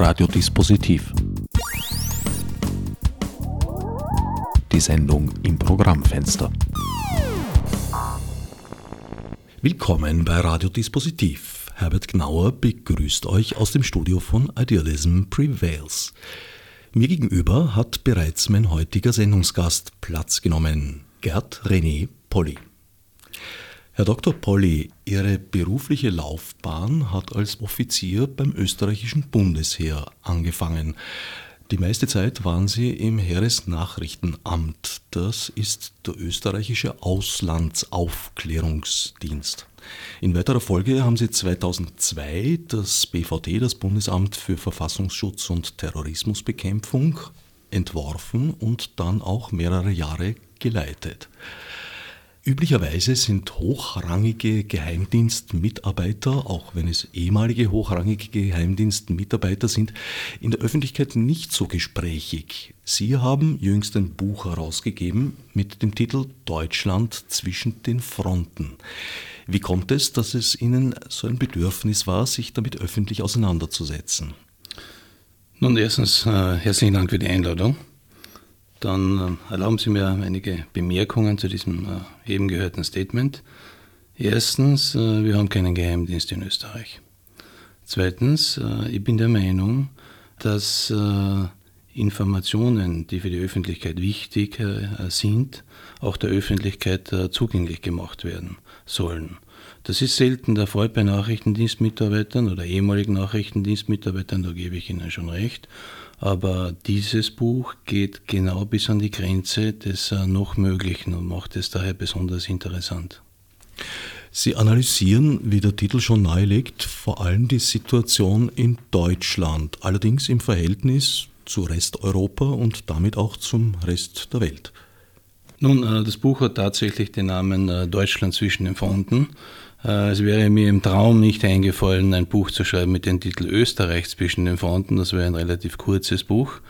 Radiodispositiv. Die Sendung im Programmfenster. Willkommen bei Radiodispositiv. Herbert Gnauer begrüßt euch aus dem Studio von Idealism Prevails. Mir gegenüber hat bereits mein heutiger Sendungsgast Platz genommen, Gerd René Polly. Herr Dr. Polly, Ihre berufliche Laufbahn hat als Offizier beim österreichischen Bundesheer angefangen. Die meiste Zeit waren Sie im Heeresnachrichtenamt. Das ist der österreichische Auslandsaufklärungsdienst. In weiterer Folge haben Sie 2002 das BVT, das Bundesamt für Verfassungsschutz und Terrorismusbekämpfung, entworfen und dann auch mehrere Jahre geleitet. Üblicherweise sind hochrangige Geheimdienstmitarbeiter, auch wenn es ehemalige hochrangige Geheimdienstmitarbeiter sind, in der Öffentlichkeit nicht so gesprächig. Sie haben jüngst ein Buch herausgegeben mit dem Titel Deutschland zwischen den Fronten. Wie kommt es, dass es Ihnen so ein Bedürfnis war, sich damit öffentlich auseinanderzusetzen? Nun, erstens äh, herzlichen Dank für die Einladung. Dann äh, erlauben Sie mir einige Bemerkungen zu diesem äh, eben gehörten Statement. Erstens, äh, wir haben keinen Geheimdienst in Österreich. Zweitens, ich bin der Meinung, dass Informationen, die für die Öffentlichkeit wichtig sind, auch der Öffentlichkeit zugänglich gemacht werden sollen. Das ist selten der Fall bei Nachrichtendienstmitarbeitern oder ehemaligen Nachrichtendienstmitarbeitern, da gebe ich Ihnen schon recht. Aber dieses Buch geht genau bis an die Grenze des äh, noch Möglichen und macht es daher besonders interessant. Sie analysieren, wie der Titel schon nahelegt, vor allem die Situation in Deutschland, allerdings im Verhältnis zu Resteuropa und damit auch zum Rest der Welt. Nun, äh, das Buch hat tatsächlich den Namen äh, Deutschland zwischen den Fronten. Äh, es wäre mir im Traum nicht eingefallen, ein Buch zu schreiben mit dem Titel Österreich zwischen den Fronten. Das wäre ein relativ kurzes Buch.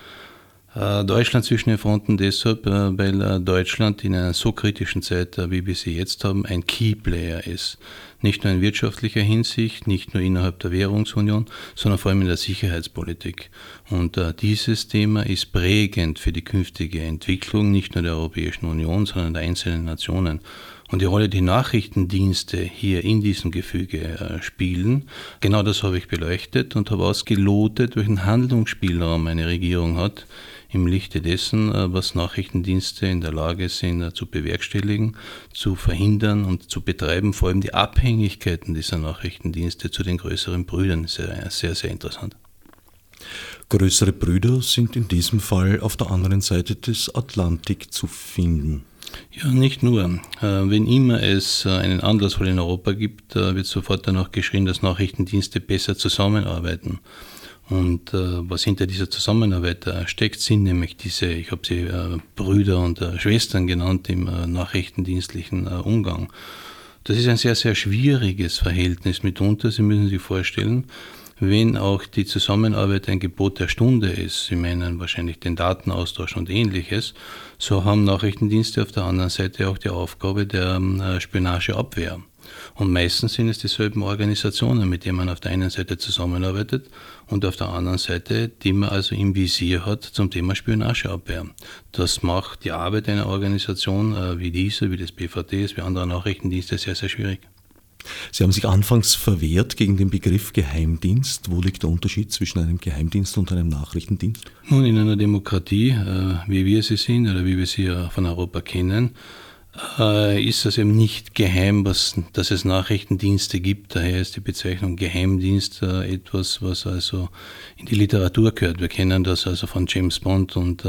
Äh, Deutschland zwischen den Fronten deshalb, äh, weil Deutschland in einer so kritischen Zeit, wie wir sie jetzt haben, ein Keyplayer ist. Nicht nur in wirtschaftlicher Hinsicht, nicht nur innerhalb der Währungsunion, sondern vor allem in der Sicherheitspolitik. Und dieses Thema ist prägend für die künftige Entwicklung nicht nur der Europäischen Union, sondern der einzelnen Nationen und die Rolle, die Nachrichtendienste hier in diesem Gefüge äh, spielen. Genau das habe ich beleuchtet und habe ausgelotet, welchen Handlungsspielraum eine Regierung hat im Lichte dessen, äh, was Nachrichtendienste in der Lage sind äh, zu bewerkstelligen, zu verhindern und zu betreiben, vor allem die Abhängigkeiten dieser Nachrichtendienste zu den größeren Brüdern, sehr, sehr, sehr interessant. Größere Brüder sind in diesem Fall auf der anderen Seite des Atlantik zu finden. Ja, nicht nur. Äh, wenn immer es äh, einen Anlassfall in Europa gibt, äh, wird sofort danach geschrien, dass Nachrichtendienste besser zusammenarbeiten. Und was hinter dieser Zusammenarbeit steckt, sind nämlich diese, ich habe sie Brüder und Schwestern genannt im nachrichtendienstlichen Umgang. Das ist ein sehr, sehr schwieriges Verhältnis mitunter. Sie müssen sich vorstellen, wenn auch die Zusammenarbeit ein Gebot der Stunde ist, Sie meinen wahrscheinlich den Datenaustausch und ähnliches, so haben Nachrichtendienste auf der anderen Seite auch die Aufgabe der ähm, Spionageabwehr. Und meistens sind es dieselben Organisationen, mit denen man auf der einen Seite zusammenarbeitet und auf der anderen Seite, die man also im Visier hat zum Thema Spionageabwehr. Das macht die Arbeit einer Organisation äh, wie diese, wie das BVD, wie andere Nachrichtendienste sehr, sehr schwierig. Sie haben sich anfangs verwehrt gegen den Begriff Geheimdienst. Wo liegt der Unterschied zwischen einem Geheimdienst und einem Nachrichtendienst? Nun, in einer Demokratie, äh, wie wir sie sind oder wie wir sie von Europa kennen, äh, ist es eben nicht geheim, was, dass es Nachrichtendienste gibt. Daher ist die Bezeichnung Geheimdienst äh, etwas, was also in die Literatur gehört. Wir kennen das also von James Bond und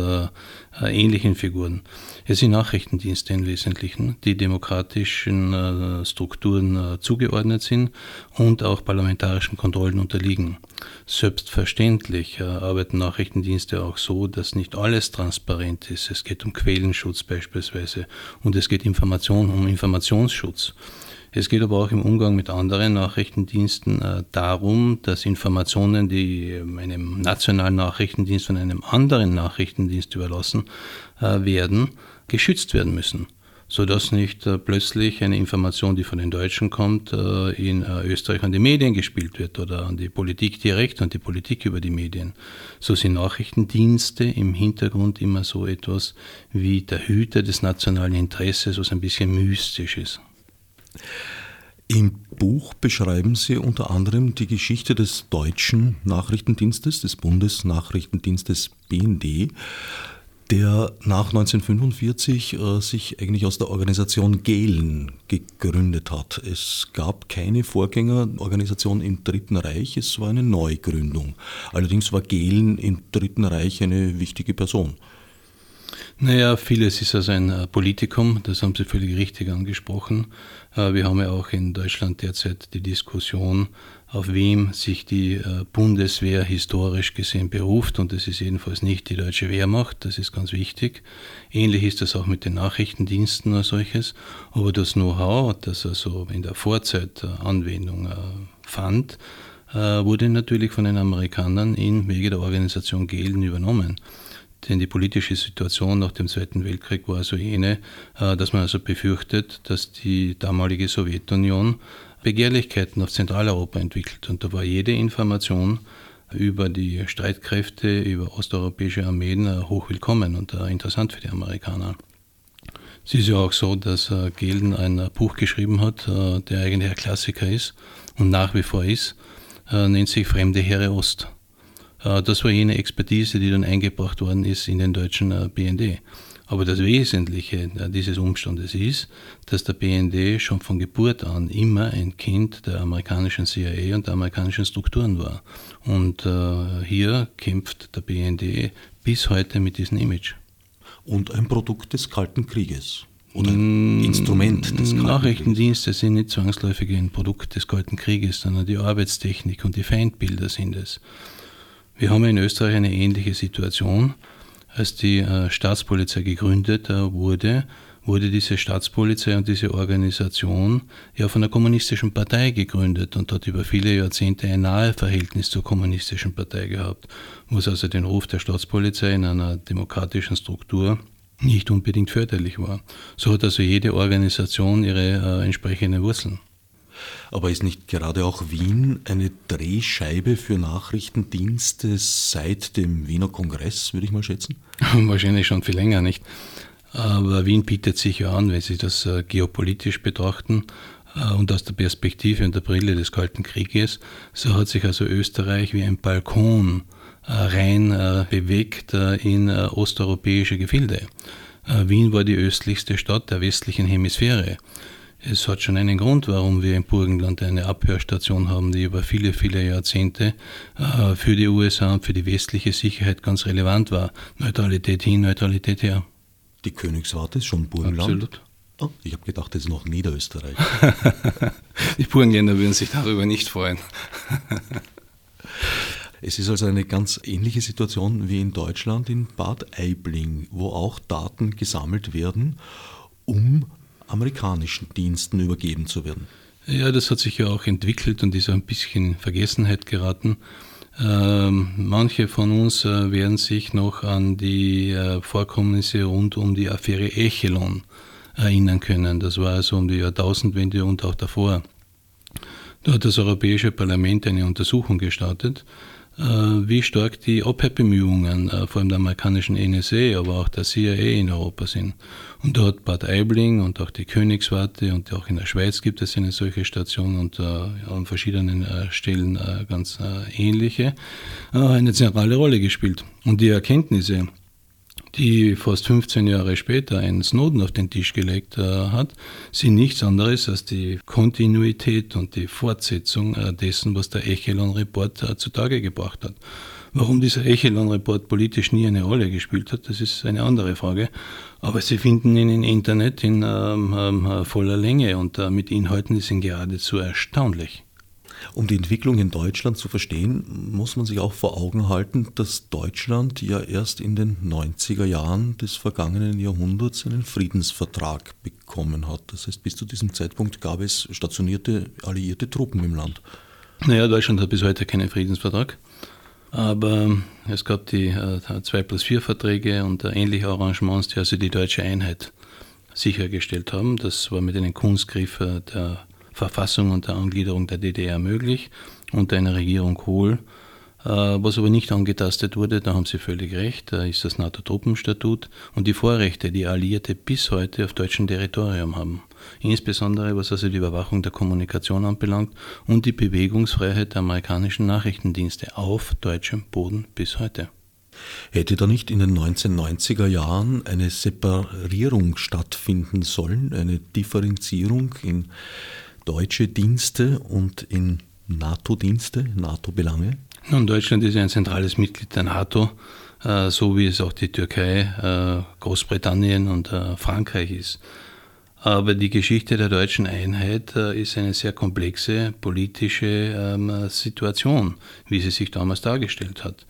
ähnlichen Figuren. Es sind Nachrichtendienste im Wesentlichen, die demokratischen äh, Strukturen äh, zugeordnet sind und auch parlamentarischen Kontrollen unterliegen. Selbstverständlich äh, arbeiten Nachrichtendienste auch so, dass nicht alles transparent ist. Es geht um Quellenschutz beispielsweise und es geht Information, um Informationsschutz. Es geht aber auch im Umgang mit anderen Nachrichtendiensten äh, darum, dass Informationen, die einem nationalen Nachrichtendienst von einem anderen Nachrichtendienst überlassen äh, werden, geschützt werden müssen. sodass nicht äh, plötzlich eine Information, die von den Deutschen kommt, äh, in äh, Österreich an die Medien gespielt wird oder an die Politik direkt und die Politik über die Medien. So sind Nachrichtendienste im Hintergrund immer so etwas wie der Hüter des nationalen Interesses, was ein bisschen mystisch ist. Im Buch beschreiben Sie unter anderem die Geschichte des deutschen Nachrichtendienstes, des Bundesnachrichtendienstes BND der nach 1945 äh, sich eigentlich aus der Organisation Gehlen gegründet hat. Es gab keine Vorgängerorganisation im Dritten Reich, es war eine Neugründung. Allerdings war Gehlen im Dritten Reich eine wichtige Person. Naja, vieles ist also ein äh, Politikum, das haben Sie völlig richtig angesprochen. Äh, wir haben ja auch in Deutschland derzeit die Diskussion, auf wem sich die äh, Bundeswehr historisch gesehen beruft. Und das ist jedenfalls nicht die deutsche Wehrmacht, das ist ganz wichtig. Ähnlich ist das auch mit den Nachrichtendiensten als solches. Aber das Know-how, das also in der Vorzeit Anwendung fand, wurde natürlich von den Amerikanern in Wege der Organisation Gehlen übernommen. Denn die politische Situation nach dem Zweiten Weltkrieg war also jene, dass man also befürchtet, dass die damalige Sowjetunion Begehrlichkeiten auf Zentraleuropa entwickelt. Und da war jede Information über die Streitkräfte, über osteuropäische Armeen äh, hochwillkommen und äh, interessant für die Amerikaner. Es ist ja auch so, dass äh, Gelden ein Buch geschrieben hat, der eigentlich ein Klassiker ist und nach wie vor ist, nennt sich Fremde Heere Ost. Das war jene Expertise, die dann eingebracht worden ist in den deutschen BND. Aber das Wesentliche dieses Umstandes ist, dass der BND schon von Geburt an immer ein Kind der amerikanischen CIA und der amerikanischen Strukturen war. Und äh, hier kämpft der BND bis heute mit diesem Image. Und ein Produkt des Kalten Krieges. Oder ein Instrument des Kalten Nachrichtendienste sind nicht zwangsläufig ein Produkt des Kalten Krieges, sondern die Arbeitstechnik und die Feindbilder sind es. Wir haben in Österreich eine ähnliche Situation als die äh, Staatspolizei gegründet äh, wurde, wurde diese Staatspolizei und diese Organisation ja von der kommunistischen Partei gegründet und hat über viele Jahrzehnte ein nahe Verhältnis zur kommunistischen Partei gehabt, was also den Ruf der Staatspolizei in einer demokratischen Struktur nicht unbedingt förderlich war. So hat also jede Organisation ihre äh, entsprechenden Wurzeln. Aber ist nicht gerade auch Wien eine Drehscheibe für Nachrichtendienste seit dem Wiener Kongress, würde ich mal schätzen? Wahrscheinlich schon viel länger, nicht? Aber Wien bietet sich ja an, wenn Sie das äh, geopolitisch betrachten äh, und aus der Perspektive und der Brille des Kalten Krieges, so hat sich also Österreich wie ein Balkon äh, rein bewegt in osteuropäische Gefilde. Wien war die östlichste Stadt der westlichen Hemisphäre. Es hat schon einen Grund, warum wir im Burgenland eine Abhörstation haben, die über viele, viele Jahrzehnte äh, für die USA und für die westliche Sicherheit ganz relevant war. Neutralität hin, Neutralität her. Die Königswarte ist schon Burgenland? Absolut. Oh, ich habe gedacht, das ist noch Niederösterreich. die Burgenländer würden sich darüber nicht freuen. Es ist also eine ganz ähnliche Situation wie in Deutschland in Bad Aibling, wo auch Daten gesammelt werden, um amerikanischen Diensten übergeben zu werden. Ja, das hat sich ja auch entwickelt und ist ein bisschen in Vergessenheit geraten. Ähm, manche von uns äh, werden sich noch an die äh, Vorkommnisse rund um die Affäre Echelon erinnern können. Das war also um die Jahrtausendwende und auch davor. Da hat das Europäische Parlament eine Untersuchung gestartet äh, wie stark die Abhörbemühungen äh, vor allem der amerikanischen NSA, aber auch der CIA in Europa sind. Und dort Bad Aibling und auch die Königswarte und auch in der Schweiz gibt es eine solche Station und äh, an verschiedenen Stellen ganz ähnliche, eine zentrale Rolle gespielt. Und die Erkenntnisse, die fast 15 Jahre später einen Snowden auf den Tisch gelegt äh, hat, sind nichts anderes als die Kontinuität und die Fortsetzung äh, dessen, was der Echelon-Report äh, zutage gebracht hat. Warum dieser Echelon-Report politisch nie eine Rolle gespielt hat, das ist eine andere Frage. Aber Sie finden ihn im Internet in ähm, ähm, voller Länge und äh, mit Inhalten, die sind geradezu erstaunlich. Um die Entwicklung in Deutschland zu verstehen, muss man sich auch vor Augen halten, dass Deutschland ja erst in den 90er Jahren des vergangenen Jahrhunderts einen Friedensvertrag bekommen hat. Das heißt, bis zu diesem Zeitpunkt gab es stationierte alliierte Truppen im Land. Naja, Deutschland hat bis heute keinen Friedensvertrag. Aber es gab die äh, 2 plus 4 Verträge und äh, ähnliche Arrangements, die also die deutsche Einheit sichergestellt haben. Das war mit einem Kunstgriff der Verfassung und der Angliederung der DDR möglich unter einer Regierung Kohl. Äh, was aber nicht angetastet wurde, da haben Sie völlig recht, da ist das NATO-Truppenstatut und die Vorrechte, die Alliierte bis heute auf deutschem Territorium haben. Insbesondere was also die Überwachung der Kommunikation anbelangt und die Bewegungsfreiheit der amerikanischen Nachrichtendienste auf deutschem Boden bis heute. Hätte da nicht in den 1990er Jahren eine Separierung stattfinden sollen, eine Differenzierung in deutsche Dienste und in NATO-Dienste, NATO-Belange? Nun, Deutschland ist ein zentrales Mitglied der NATO, äh, so wie es auch die Türkei, äh, Großbritannien und äh, Frankreich ist. Aber die Geschichte der deutschen Einheit ist eine sehr komplexe politische ähm, Situation, wie sie sich damals dargestellt hat.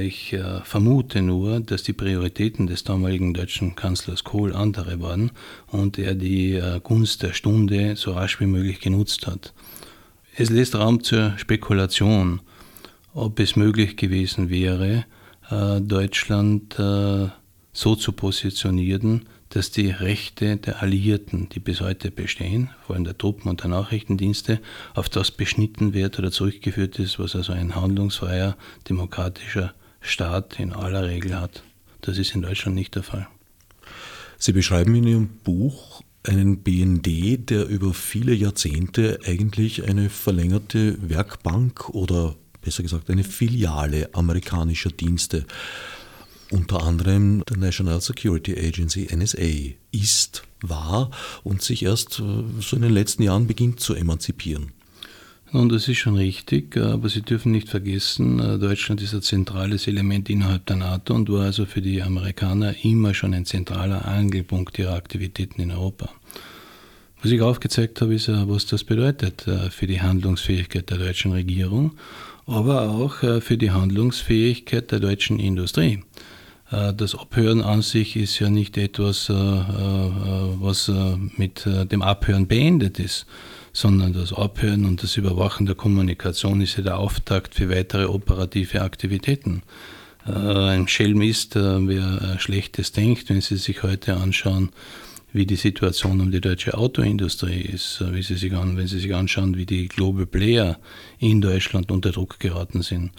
Ich vermute nur, dass die Prioritäten des damaligen deutschen Kanzlers Kohl andere waren und er die Gunst der Stunde so rasch wie möglich genutzt hat. Es lässt Raum zur Spekulation, ob es möglich gewesen wäre, äh, Deutschland äh, so zu positionieren, dass die Rechte der Alliierten, die bis heute bestehen, vor allem der Truppen und der Nachrichtendienste, auf das beschnitten wird oder zurückgeführt ist, was also ein handlungsfreier, demokratischer Staat in aller Regel hat. Das ist in Deutschland nicht der Fall. Sie beschreiben in Ihrem Buch einen BND, der über viele Jahrzehnte eigentlich eine verlängerte Werkbank oder besser gesagt eine Filiale amerikanischer Dienste, unter anderem der National Security Agency NSA, ist, war und sich erst äh, so in den letzten Jahren beginnt zu emanzipieren. Nun, das ist schon richtig, aber Sie dürfen nicht vergessen, äh, Deutschland ist ein zentrales Element innerhalb der NATO und war also für die Amerikaner immer schon ein zentraler Angelpunkt ihrer Aktivitäten in Europa. Was ich aufgezeigt habe, ist, was das bedeutet äh, für die Handlungsfähigkeit der deutschen Regierung aber auch äh, für die Handlungsfähigkeit der deutschen Industrie. Äh, das Abhören an sich ist ja nicht etwas, äh, was mit dem Abhören beendet ist, sondern das Abhören und das Überwachen der Kommunikation ist ja der Auftakt für weitere operative Aktivitäten. Ein Schelm ist, wer Schlechtes denkt, wenn Sie sich heute anschauen, wie die Situation um die deutsche Autoindustrie ist, wie Sie sich an, wenn Sie sich anschauen, wie die Global Player in Deutschland unter Druck geraten sind.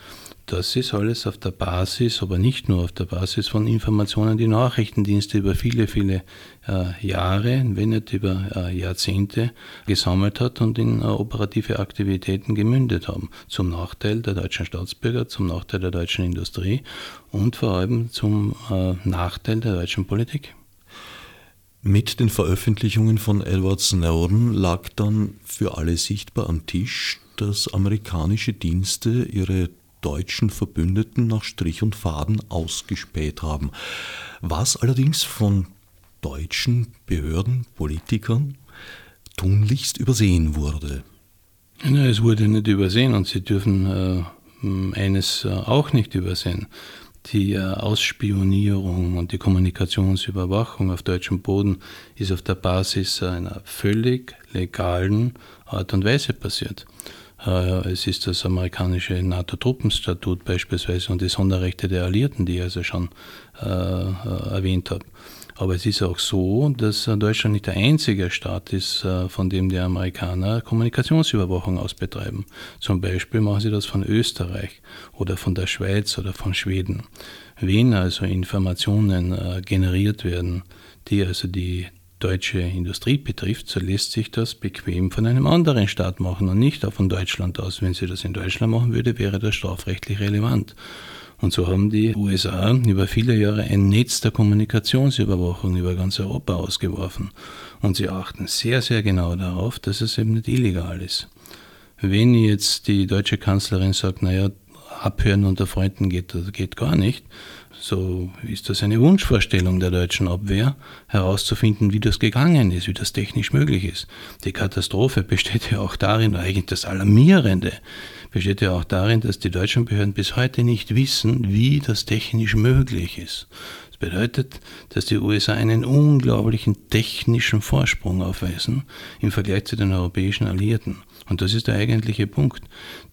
Das ist alles auf der Basis, aber nicht nur auf der Basis von Informationen, die Nachrichtendienste über viele, viele äh, Jahre, wenn nicht über äh, Jahrzehnte gesammelt hat und in äh, operative Aktivitäten gemündet haben. Zum Nachteil der deutschen Staatsbürger, zum Nachteil der deutschen Industrie und vor allem zum äh, Nachteil der deutschen Politik. Mit den Veröffentlichungen von Edward Snowden lag dann für alle sichtbar am Tisch, dass amerikanische Dienste ihre deutschen Verbündeten nach Strich und Faden ausgespäht haben, was allerdings von deutschen Behörden, Politikern tunlichst übersehen wurde. Ja, es wurde nicht übersehen und Sie dürfen äh, eines äh, auch nicht übersehen die äh, Ausspionierung und die Kommunikationsüberwachung auf deutschem Boden ist auf der Basis einer völlig legalen Art und Weise passiert. Äh, es ist das amerikanische NATO-Truppenstatut beispielsweise und die Sonderrechte der Alliierten, die ich also schon äh, erwähnt habe. Aber es ist auch so, dass Deutschland nicht der einzige Staat ist, äh, von dem die Amerikaner Kommunikationsüberwachung aus betreiben. Zum Beispiel machen sie das von Österreich oder von der Schweiz oder von Schweden. Wenn also Informationen äh, generiert werden, die also die deutsche Industrie betrifft, so lässt sich das bequem von einem anderen Staat machen und nicht auch von Deutschland aus. Wenn sie das in Deutschland machen würde, wäre das strafrechtlich relevant. Und so haben die USA über viele Jahre ein Netz der Kommunikationsüberwachung über ganz Europa ausgeworfen. Und sie achten sehr, sehr genau darauf, dass es eben nicht illegal ist. Wenn jetzt die deutsche Kanzlerin sagt, naja, abhören unter Freunden geht, geht gar nicht, so ist das eine Wunschvorstellung der deutschen Abwehr, herauszufinden, wie das gegangen ist, wie das technisch möglich ist. Die Katastrophe besteht ja auch darin, eigentlich das Alarmierende, besteht ja auch darin, dass die deutschen Behörden bis heute nicht wissen, wie das technisch möglich ist. Es bedeutet, dass die USA einen unglaublichen technischen Vorsprung aufweisen im Vergleich zu den europäischen Alliierten. Und das ist der eigentliche Punkt.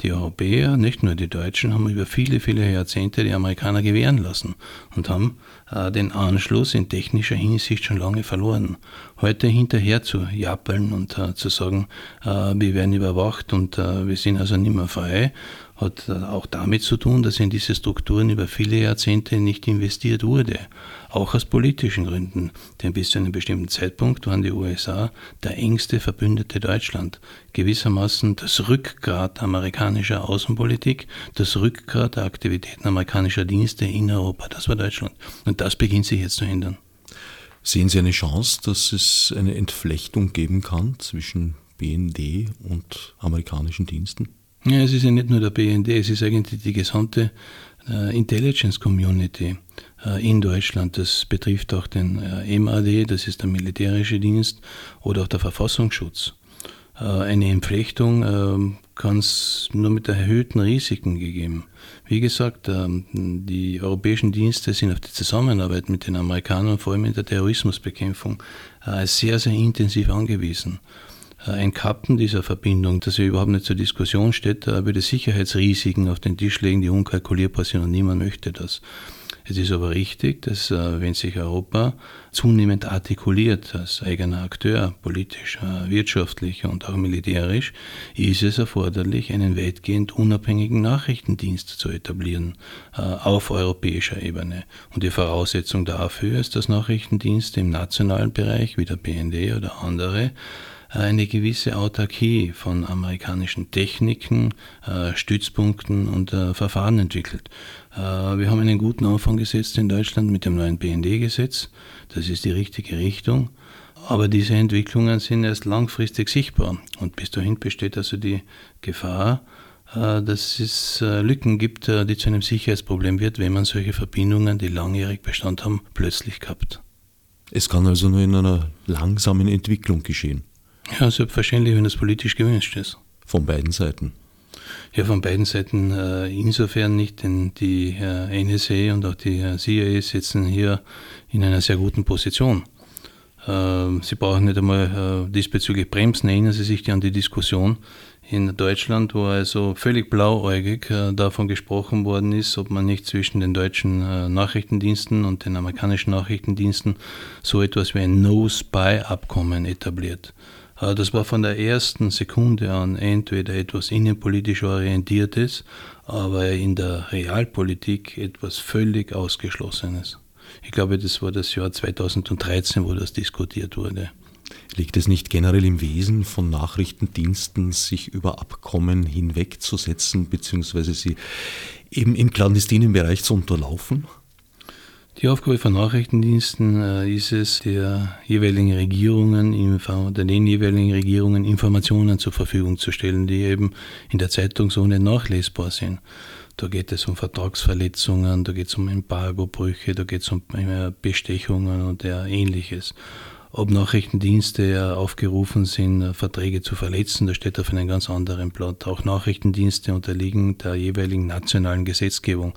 Die Europäer, nicht nur die Deutschen, haben über viele, viele Jahrzehnte die Amerikaner gewähren lassen und haben äh, den Anschluss in technischer Hinsicht schon lange verloren. Heute hinterher zu jappeln und äh, zu sagen, äh, wir werden überwacht und äh, wir sind also nicht mehr frei, hat auch damit zu tun, dass in diese Strukturen über viele Jahrzehnte nicht investiert wurde. Auch aus politischen Gründen. Denn bis zu einem bestimmten Zeitpunkt waren die USA der engste Verbündete Deutschland. Gewissermaßen das Rückgrat amerikanischer Außenpolitik, das Rückgrat der Aktivitäten amerikanischer Dienste in Europa. Das war Deutschland. Und das beginnt sich jetzt zu ändern. Sehen Sie eine Chance, dass es eine Entflechtung geben kann zwischen BND und amerikanischen Diensten? Ja, es ist ja nicht nur der BND, es ist eigentlich die gesamte äh, Intelligence Community in Deutschland. Das betrifft auch den äh, MAD, das ist der militärische Dienst, oder auch der Verfassungsschutz. Äh, eine Entflechtung ähm, kann es nur mit erhöhten Risiken gegeben. Wie gesagt, ähm, die europäischen Dienste sind auf die Zusammenarbeit mit den Amerikanern, vor allem in der Terrorismusbekämpfung, äh, sehr, sehr intensiv angewiesen. Äh, ein Kappen dieser Verbindung, das ja überhaupt nicht zur Diskussion steht, würde Sicherheitsrisiken auf den Tisch legen, die unkalkulierbar sind und niemand möchte das. Es ist aber richtig, dass äh, wenn sich Europa zunehmend artikuliert als eigener Akteur, politisch, äh, wirtschaftlich und auch militärisch, ist es erforderlich, einen weitgehend unabhängigen Nachrichtendienst zu etablieren auf europäischer Ebene. Und die Voraussetzung dafür ist, dass Nachrichtendienste im nationalen Bereich, wie der BND oder andere, eine gewisse Autarkie von amerikanischen Techniken, äh, Stützpunkten und äh, Verfahren entwickelt. Äh, wir haben einen guten Anfang gesetzt in Deutschland mit dem neuen BND-Gesetz. Das ist die richtige Richtung. Aber diese Entwicklungen sind erst langfristig sichtbar. Und bis dahin besteht also die Gefahr, dass es Lücken gibt, die zu einem Sicherheitsproblem wird, wenn man solche Verbindungen, die langjährig Bestand haben, plötzlich kappt. Es kann also nur in einer langsamen Entwicklung geschehen. Ja, selbstverständlich, wenn das politisch gewünscht ist. Von beiden Seiten? Ja, von beiden Seiten äh, insofern nicht, denn die äh, NSA und auch die äh, CIA sitzen hier in einer sehr guten Position. Äh, sie brauchen nicht einmal äh, diesbezüglich bremsen. Erinnern Sie sich an die Diskussion in Deutschland, wo also völlig blauäugig äh, davon gesprochen worden ist, ob man nicht zwischen den deutschen Nachrichtendiensten und den amerikanischen Nachrichtendiensten so etwas wie ein No-Spy-Abkommen etabliert. Äh, das war von der ersten Sekunde an entweder etwas innenpolitisch orientiertes, aber in der Realpolitik etwas völlig Ausgeschlossenes. Ich glaube, das war das Jahr 2013, wo das diskutiert wurde. Liegt es nicht generell im Wesen von Nachrichtendiensten, sich über Abkommen hinwegzusetzen, beziehungsweise sie eben im clandestinen Bereich zu unterlaufen? Die Aufgabe von Nachrichtendiensten äh, ist es, der jeweiligen Regierungen, den jeweiligen Regierungen Informationen zur Verfügung zu stellen, die eben in der Zeitung so nicht nachlesbar sind. Da geht es um Vertragsverletzungen, da geht es um Embargobrüche, da geht es um äh, Bestechungen und ähnliches. Ob Nachrichtendienste aufgerufen sind, äh, Verträge zu verletzen, das steht auf einem ganz anderen Blatt. Auch Nachrichtendienste unterliegen der jeweiligen nationalen Gesetzgebung.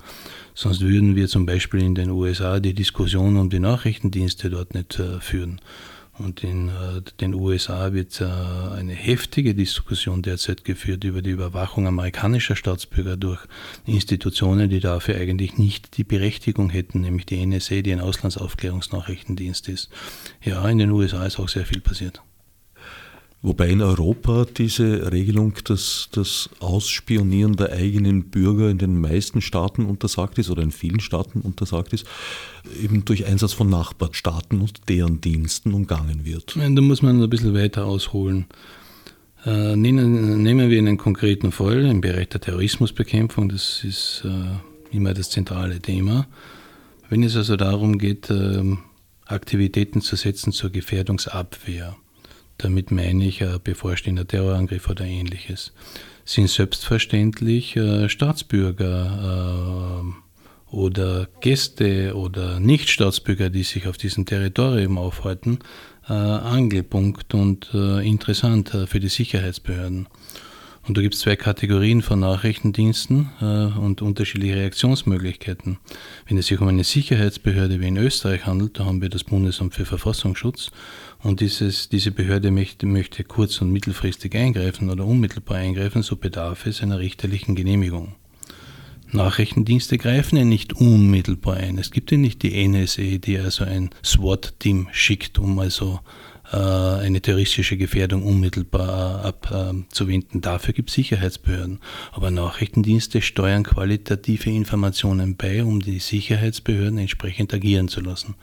Sonst würden wir zum Beispiel in den USA die Diskussion um die Nachrichtendienste dort nicht äh, führen. Und in äh, den USA wird äh, eine heftige Diskussion derzeit geführt über die Überwachung amerikanischer Staatsbürger durch Institutionen, die dafür eigentlich nicht die Berechtigung hätten, nämlich die NSA, die ein Auslandsaufklärungsnachrichtendienst ist. Ja, in den USA ist auch sehr viel passiert. Wobei in Europa diese Regelung, dass das Ausspionieren der eigenen Bürger in den meisten Staaten untersagt ist oder in vielen Staaten untersagt ist, eben durch Einsatz von Nachbarstaaten und deren Diensten umgangen wird. Da muss man ein bisschen weiter ausholen. Äh, nehmen, wir einen konkreten Fall im Bereich der Terrorismusbekämpfung, das ist äh, immer das zentrale Thema. Wenn es also darum geht, äh, Aktivitäten zu setzen zur Gefährdungsabwehr, damit meine ich ein bevorstehender Terrorangriff oder ähnliches. Sind selbstverständlich äh, Staatsbürger äh, oder Gäste oder Nichtstaatsbürger, die sich auf diesem Territorium aufhalten, äh, Angelpunkt und äh, interessant äh, für die Sicherheitsbehörden. Und da gibt es zwei Kategorien von Nachrichtendiensten äh, und unterschiedliche Reaktionsmöglichkeiten. Wenn es sich um eine Sicherheitsbehörde wie in Österreich handelt, da haben wir das Bundesamt für Verfassungsschutz und dieses, diese Behörde möchte, möchte kurz- und mittelfristig eingreifen oder unmittelbar eingreifen, so bedarf es einer richterlichen Genehmigung. Nachrichtendienste greifen ja nicht unmittelbar ein. Es gibt ja nicht die NSA, die also ein SWAT-Team schickt, um also eine terroristische Gefährdung unmittelbar abzuwenden. Dafür gibt es Sicherheitsbehörden. Aber Nachrichtendienste steuern qualitative Informationen bei, um die Sicherheitsbehörden entsprechend agieren zu lassen.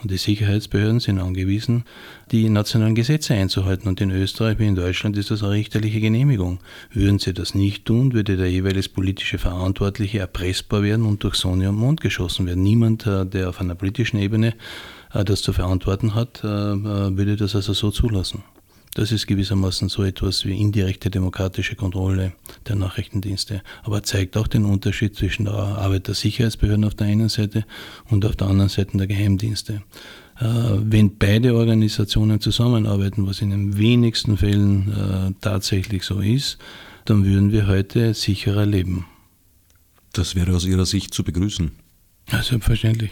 Und die Sicherheitsbehörden sind angewiesen, die nationalen Gesetze einzuhalten. Und in Österreich wie in Deutschland ist das eine richterliche Genehmigung. Würden sie das nicht tun, würde der jeweils politische Verantwortliche erpressbar werden und durch Sonne und Mond geschossen werden. Niemand, äh, der auf einer politischen Ebene äh, das zu verantworten hat, äh, äh, würde das also so zulassen. Das ist gewissermaßen so etwas wie indirekte demokratische Kontrolle der Nachrichtendienste, aber zeigt auch den Unterschied zwischen der Arbeit der Sicherheitsbehörden auf der einen Seite und auf der anderen Seite der Geheimdienste. Wenn beide Organisationen zusammenarbeiten, was in den wenigsten Fällen tatsächlich so ist, dann würden wir heute sicherer leben. Das wäre aus Ihrer Sicht zu begrüßen. Ja, selbstverständlich.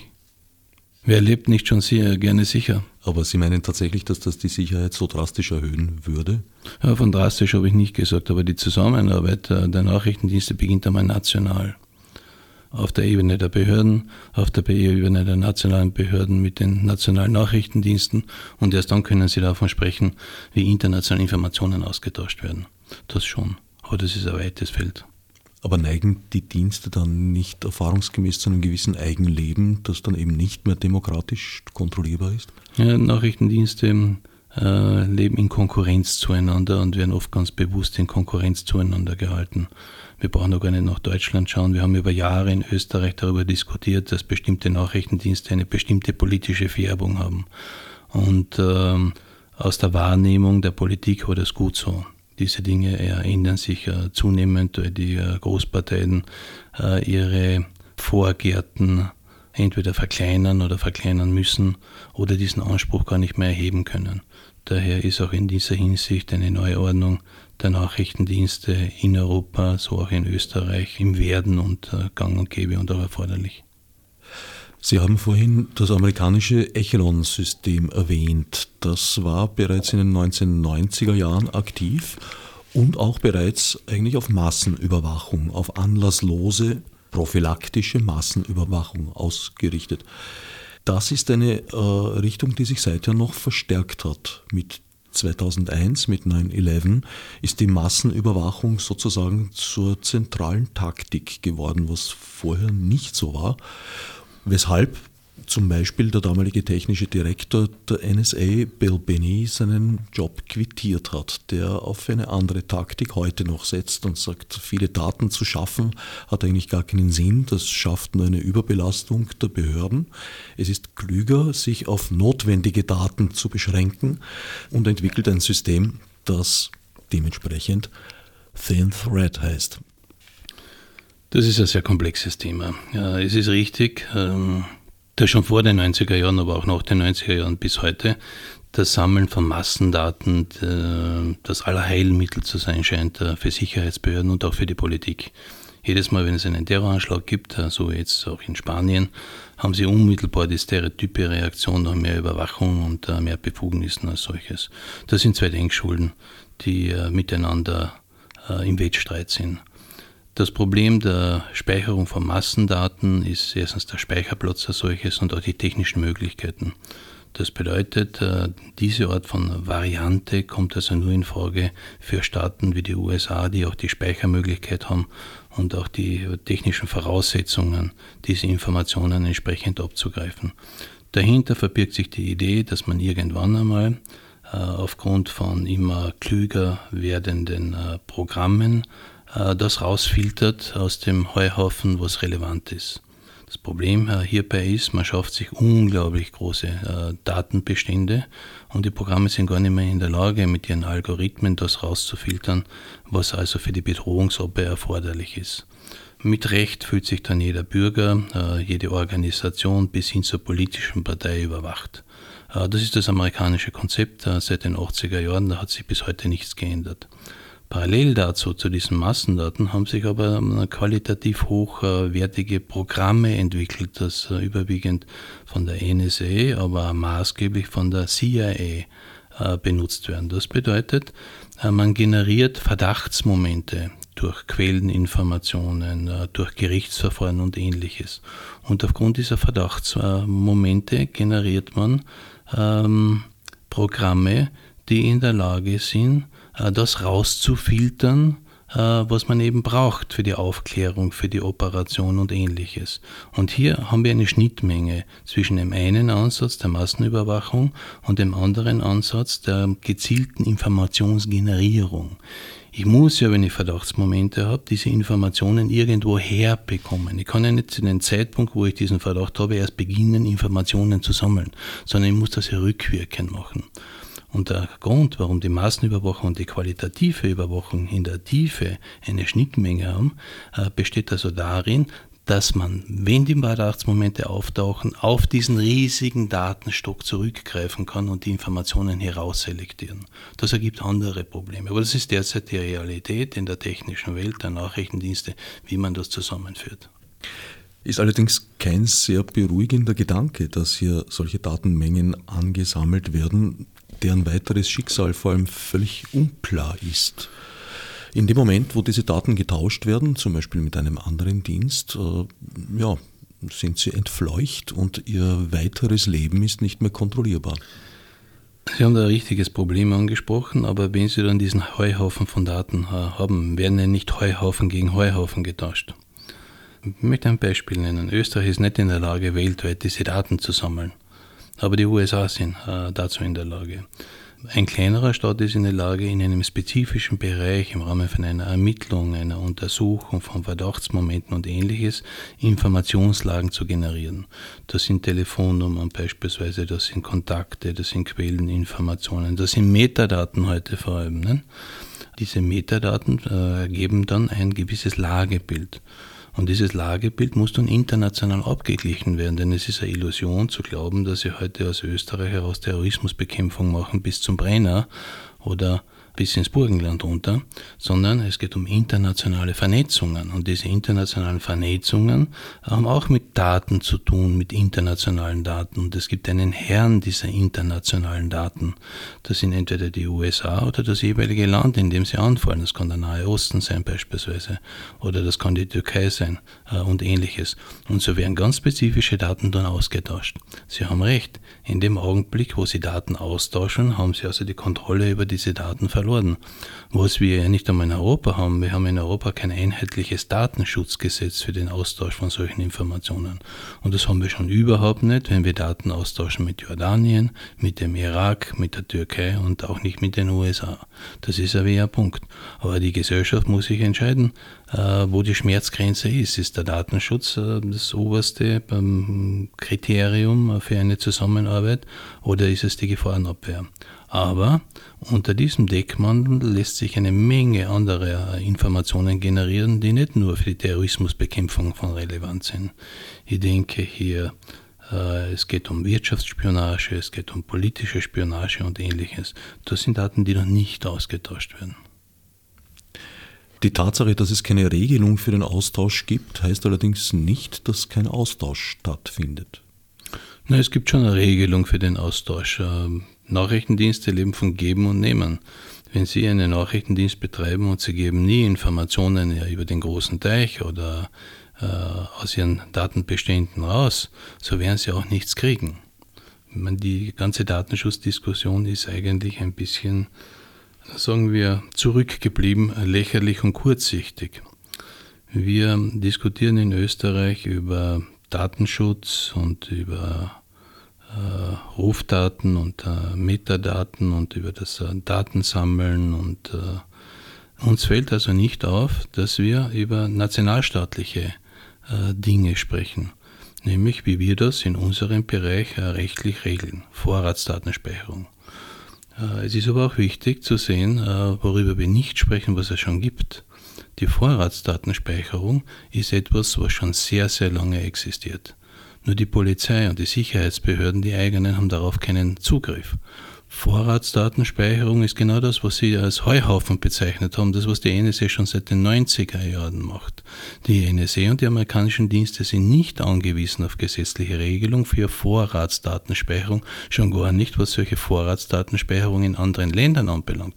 Wer lebt nicht schon sehr gerne sicher? Aber Sie meinen tatsächlich, dass das die Sicherheit so drastisch erhöhen würde? Ja, von drastisch habe ich nicht gesagt, aber die Zusammenarbeit der Nachrichtendienste beginnt einmal national. Auf der Ebene der Behörden, auf der Ebene der nationalen Behörden mit den nationalen Nachrichtendiensten und erst dann können Sie davon sprechen, wie internationale Informationen ausgetauscht werden. Das schon, aber das ist ein weites Feld. Aber neigen die Dienste dann nicht erfahrungsgemäß zu einem gewissen Eigenleben, das dann eben nicht mehr demokratisch kontrollierbar ist? Ja, Nachrichtendienste äh, leben in Konkurrenz zueinander und werden oft ganz bewusst in Konkurrenz zueinander gehalten. Wir brauchen auch gar nicht nach Deutschland schauen. Wir haben über Jahre in Österreich darüber diskutiert, dass bestimmte Nachrichtendienste eine bestimmte politische Färbung haben. Und äh, aus der Wahrnehmung der Politik war das gut so. Diese Dinge ändern sich äh, zunehmend, weil die äh, Großparteien äh, ihre Vorgärten entweder verkleinern oder verkleinern müssen oder diesen Anspruch gar nicht mehr erheben können. Daher ist auch in dieser Hinsicht eine Neuordnung der Nachrichtendienste in Europa, so auch in Österreich, im Werden und gang und gäbe und auch erforderlich. Sie haben vorhin das amerikanische Echelon-System erwähnt. Das war bereits in den 1990er Jahren aktiv und auch bereits eigentlich auf Massenüberwachung, auf anlasslose prophylaktische Massenüberwachung ausgerichtet. Das ist eine äh, Richtung, die sich seither noch verstärkt hat. Mit 2001, mit 9-11, ist die Massenüberwachung sozusagen zur zentralen Taktik geworden, was vorher nicht so war weshalb zum Beispiel der damalige technische Direktor der NSA, Bill Binney, seinen Job quittiert hat, der auf eine andere Taktik heute noch setzt und sagt, viele Daten zu schaffen hat eigentlich gar keinen Sinn, das schafft nur eine Überbelastung der Behörden. Es ist klüger, sich auf notwendige Daten zu beschränken und entwickelt ein System, das dementsprechend Thin Thread heißt. Das ist ein sehr komplexes Thema. Ja, es ist richtig, ähm, dass schon vor den 90er Jahren, aber auch nach den 90er Jahren bis heute, das Sammeln von Massendaten das Allerheilmittel zu sein scheint äh, für Sicherheitsbehörden und auch für die Politik. Jedes Mal, wenn es einen Terroranschlag gibt, äh, so jetzt auch in Spanien, haben sie unmittelbar die stereotype Reaktion nach mehr Überwachung und äh, mehr Befugnissen als solches. Das sind zwei Denkschulen, die miteinander im Wettstreit sind. Das Problem der Speicherung von Massendaten ist erstens der Speicherplatz als solches und auch die technischen Möglichkeiten. Das bedeutet, äh, diese Art von Variante kommt also nur in Frage für Staaten wie die USA, die auch die Speichermöglichkeit haben und auch die technischen Voraussetzungen, diese Informationen entsprechend abzugreifen. Dahinter verbirgt sich die Idee, dass man irgendwann einmal äh, aufgrund von immer klüger werdenden äh, Programmen das rausfiltert aus dem Heuhaufen, was relevant ist. Das Problem äh, hierbei ist, man schafft sich unglaublich große äh, Datenbestände und die Programme sind gar nicht mehr in der Lage, mit ihren Algorithmen das rauszufiltern, was also für die Bedrohungsabwehr erforderlich ist. Mit Recht fühlt sich dann jeder Bürger, jede Organisation bis hin zur politischen Partei überwacht. Das ist das amerikanische Konzept seit den 80er Jahren, da hat sich bis heute nichts geändert. Parallel dazu, zu diesen Massendaten, haben sich aber qualitativ hochwertige Programme entwickelt, das überwiegend von der NSA, aber maßgeblich von der CIA benutzt werden. Das bedeutet, man generiert Verdachtsmomente durch Quelleninformationen, äh, durch Gerichtsverfahren und ähnliches. Und aufgrund dieser Verdachtsmomente generiert man ähm, Programme, die in der Lage sind, äh, das rauszufiltern, äh, was man eben braucht für die Aufklärung, für die Operation und ähnliches. Und hier haben wir eine Schnittmenge zwischen dem einen Ansatz der Massenüberwachung und dem anderen Ansatz der gezielten Informationsgenerierung. Ich muss ja, wenn ich Verdachtsmomente habe, diese Informationen irgendwo herbekommen. Ich kann ja nicht zu dem Zeitpunkt, wo ich diesen Verdacht habe, erst beginnen, Informationen zu sammeln, sondern ich muss das ja rückwirkend machen. Und der Grund, warum die Massenüberwachung und die qualitative Überwachung in der Tiefe eine Schnittmenge haben, äh, besteht also darin, dass man, wenn die Verdachtsmomente auftauchen, auf diesen riesigen Datenstock zurückgreifen kann und die Informationen herausselektieren. Das ergibt andere Probleme. Aber das ist derzeit die Realität in der technischen Welt der Nachrichtendienste, wie man das zusammenführt. Ist allerdings kein sehr beruhigender Gedanke, dass hier solche Datenmengen angesammelt werden, deren weiteres Schicksal vor allem völlig unklar ist. In dem Moment, wo diese Daten getauscht werden, zum Beispiel mit einem anderen Dienst, äh, ja, sind sie entfleucht und ihr weiteres Leben ist nicht mehr kontrollierbar. Sie haben da ein richtiges Problem angesprochen, aber wenn Sie dann diesen Heuhaufen von Daten äh, haben, werden ja nicht Heuhaufen gegen Heuhaufen getauscht. Ich möchte ein Beispiel nennen. Österreich ist nicht in der Lage, weltweit diese Daten zu sammeln, aber die USA sind äh, dazu in der Lage. Ein kleinerer Staat ist in der Lage, in einem spezifischen Bereich im Rahmen von einer Ermittlung, einer Untersuchung von Verdachtsmomenten und ähnliches Informationslagen zu generieren. Das sind Telefonnummern beispielsweise, das sind Kontakte, das sind Quelleninformationen, das sind Metadaten heute vor allem. Ne? Diese Metadaten äh, ergeben dann ein gewisses Lagebild. Und dieses Lagebild muss dann international abgeglichen werden, denn es ist eine Illusion zu glauben, dass sie heute aus Österreich heraus Terrorismusbekämpfung machen bis zum Brenner oder bis ins Burgenland runter, sondern es geht um internationale Vernetzungen. Und diese internationalen Vernetzungen haben auch mit Daten zu tun, mit internationalen Daten. Und es gibt einen Herrn dieser internationalen Daten. Das sind entweder die USA oder das jeweilige Land, in dem sie anfallen. Das kann der Nahe Osten sein beispielsweise. Oder das kann die Türkei sein äh, und ähnliches. Und so werden ganz spezifische Daten dann ausgetauscht. Sie haben recht. In dem Augenblick, wo sie Daten austauschen, haben sie also die Kontrolle über diese Daten verloren verloren. Was wir ja nicht einmal in Europa haben, wir haben in Europa kein einheitliches Datenschutzgesetz für den Austausch von solchen Informationen. Und das haben wir schon überhaupt nicht, wenn wir Daten austauschen mit Jordanien, mit dem Irak, mit der Türkei und auch nicht mit den USA. Das ist ein weher Punkt. Aber die Gesellschaft muss sich entscheiden, äh, wo die Schmerzgrenze ist. Ist der Datenschutz äh, das oberste ähm, Kriterium für eine Zusammenarbeit oder ist es die Gefahrenabwehr? Aber unter diesem Deckmantel lässt sich eine Menge anderer Informationen generieren, die nicht nur für die Terrorismusbekämpfung von Relevanz sind. Ich denke hier, äh, es geht um Wirtschaftsspionage, es geht um politische Spionage und ähnliches. Das sind Daten, die noch nicht ausgetauscht werden. Die Tatsache, dass es keine Regelung für den Austausch gibt, heißt allerdings nicht, dass kein Austausch stattfindet. Na, es gibt schon eine Regelung für den Austausch. Nachrichtendienste leben von Geben und Nehmen. Wenn Sie einen Nachrichtendienst betreiben und Sie geben nie Informationen über den großen Teich oder äh, aus Ihren Datenbeständen raus, so werden Sie auch nichts kriegen. Meine, die ganze Datenschutzdiskussion ist eigentlich ein bisschen, sagen wir, zurückgeblieben, lächerlich und kurzsichtig. Wir diskutieren in Österreich über Datenschutz und über äh, Rufdaten und äh, Metadaten und über das äh, Datensammeln und äh, uns fällt also nicht auf, dass wir über nationalstaatliche äh, Dinge sprechen, nämlich wie wir das in unserem Bereich äh, rechtlich regeln, Vorratsdatenspeicherung. Es ist aber auch wichtig zu sehen, worüber wir nicht sprechen, was es schon gibt. Die Vorratsdatenspeicherung ist etwas, was schon sehr, sehr lange existiert. Nur die Polizei und die Sicherheitsbehörden, die eigenen, haben darauf keinen Zugriff. Vorratsdatenspeicherung ist genau das, was Sie als Heuhaufen bezeichnet haben, das, was die NSA schon seit den 90er Jahren macht. Die NSA und die amerikanischen Dienste sind nicht angewiesen auf gesetzliche Regelung für Vorratsdatenspeicherung, schon gar nicht, was solche Vorratsdatenspeicherung in anderen Ländern anbelangt.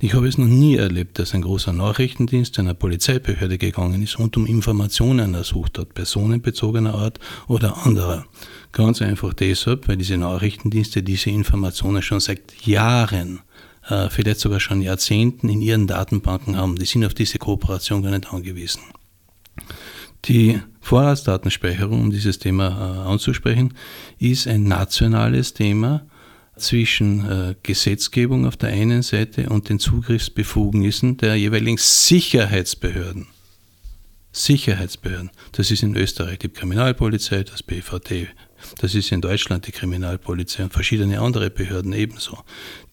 Ich habe es noch nie erlebt, dass ein großer Nachrichtendienst einer Polizeibehörde gegangen ist und um Informationen ersucht hat, personenbezogener Art oder anderer. Ganz einfach deshalb, weil diese Nachrichtendienste diese Informationen schon seit Jahren, äh, vielleicht sogar schon Jahrzehnten in ihren Datenbanken haben. Die sind auf diese Kooperation gar nicht angewiesen. Die Vorratsdatenspeicherung, um dieses Thema äh, anzusprechen, ist ein nationales Thema zwischen äh, Gesetzgebung auf der einen Seite und den Zugriffsbefugnissen der jeweiligen Sicherheitsbehörden. Sicherheitsbehörden. Das ist in Österreich die Kriminalpolizei, das BVD, das ist in Deutschland die Kriminalpolizei und verschiedene andere Behörden ebenso.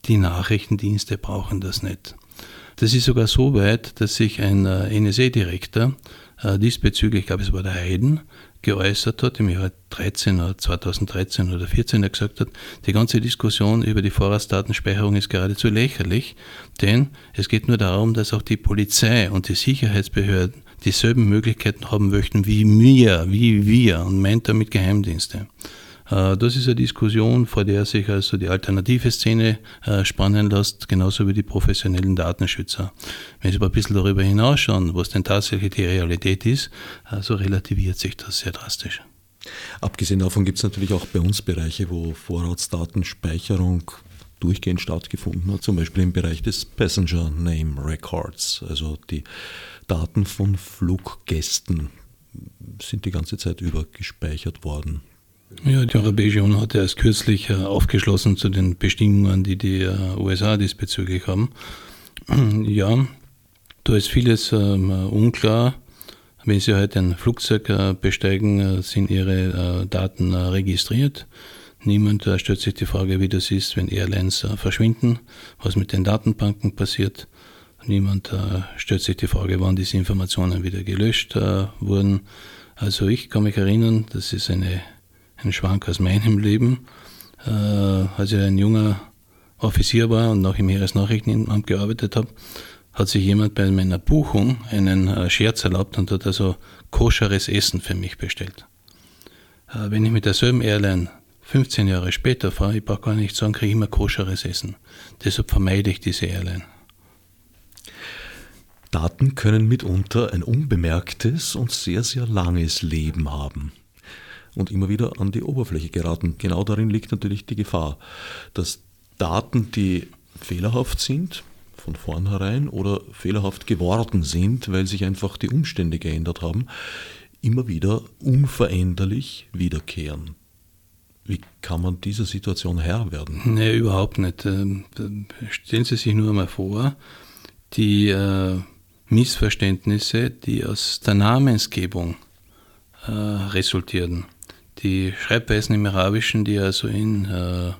Die Nachrichtendienste brauchen das nicht. Das ist sogar so weit, dass sich ein äh, NSA-Direktor äh, diesbezüglich, ich glaube es war der Heiden, geäußert hat, im Jahr 13 oder 2013 oder 2014, er gesagt hat, die ganze Diskussion über die Vorratsdatenspeicherung ist geradezu lächerlich, denn es geht nur darum, dass auch die Polizei und die Sicherheitsbehörden dieselben Möglichkeiten haben möchten wie wir, wie wir und meint damit Geheimdienste. Äh, das ist eine Diskussion, vor der sich also die alternative Szene äh, spannen lässt, genauso wie die professionellen Datenschützer. Wenn Sie aber ein bisschen darüber hinausschauen, was denn tatsächlich die Realität ist, so also relativiert sich das sehr drastisch. Abgesehen davon gibt es natürlich auch bei uns Bereiche, wo Vorratsdatenspeicherung durchgehend stattgefunden hat, zum Beispiel im Bereich des Passenger Name Records, also die Daten von Fluggästen sind die ganze Zeit über gespeichert worden. Ja, die Europäische Union hat erst kürzlich äh, aufgeschlossen zu den Bestimmungen, die die äh, USA diesbezüglich haben. Ja, da ist vieles ähm, unklar. Wenn Sie heute ein Flugzeug äh, besteigen, sind Ihre Daten registriert. Niemand stellt sich die Frage, wie das ist, wenn Airlines verschwinden, was mit den Datenbanken passiert. Niemand stellt sich die Frage, wann diese Informationen wieder gelöscht wurden. Also ich kann mich erinnern, das ist eine, ein Schwank aus meinem Leben. Äh, als ich ein junger Offizier war und noch im Heeresnachrichtenamt gearbeitet habe, hat sich jemand bei meiner Buchung einen äh, Scherz erlaubt und hat also koscheres Essen für mich bestellt. Äh, wenn ich mit derselben Airline 15 Jahre später fahre, ich brauche gar nicht sagen, kriege ich immer koscheres Essen. Deshalb vermeide ich diese Airline. Daten können mitunter ein unbemerktes und sehr, sehr langes Leben haben und immer wieder an die Oberfläche geraten. Genau darin liegt natürlich die Gefahr, dass Daten, die fehlerhaft sind, von vornherein oder fehlerhaft geworden sind, weil sich einfach die Umstände geändert haben, immer wieder unveränderlich wiederkehren. Wie kann man dieser Situation Herr werden? Nee, überhaupt nicht. Ähm, stellen Sie sich nur einmal vor, die äh, Missverständnisse, die aus der Namensgebung äh, resultierten. Die Schreibweisen im Arabischen, die also in, äh,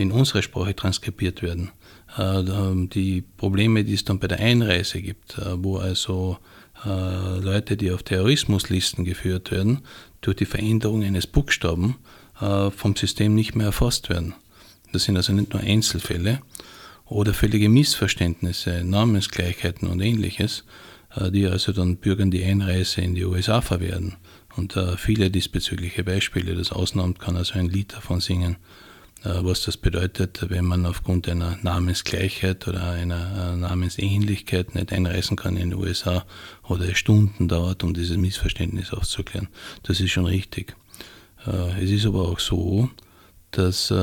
in unsere Sprache transkribiert werden. Äh, die Probleme, die es dann bei der Einreise gibt, äh, wo also äh, Leute, die auf Terrorismuslisten geführt werden, durch die Veränderung eines Buchstaben äh, vom System nicht mehr erfasst werden. Das sind also nicht nur Einzelfälle, oder völlige Missverständnisse, Namensgleichheiten und ähnliches, äh, die also dann Bürgern die Einreise in die USA verwehren. Und äh, viele diesbezügliche Beispiele. Das Außenamt kann also ein Lied davon singen, äh, was das bedeutet, wenn man aufgrund einer Namensgleichheit oder einer Namensähnlichkeit nicht einreisen kann in die USA oder es Stunden dauert, um dieses Missverständnis aufzuklären. Das ist schon richtig. Es ist aber auch so, dass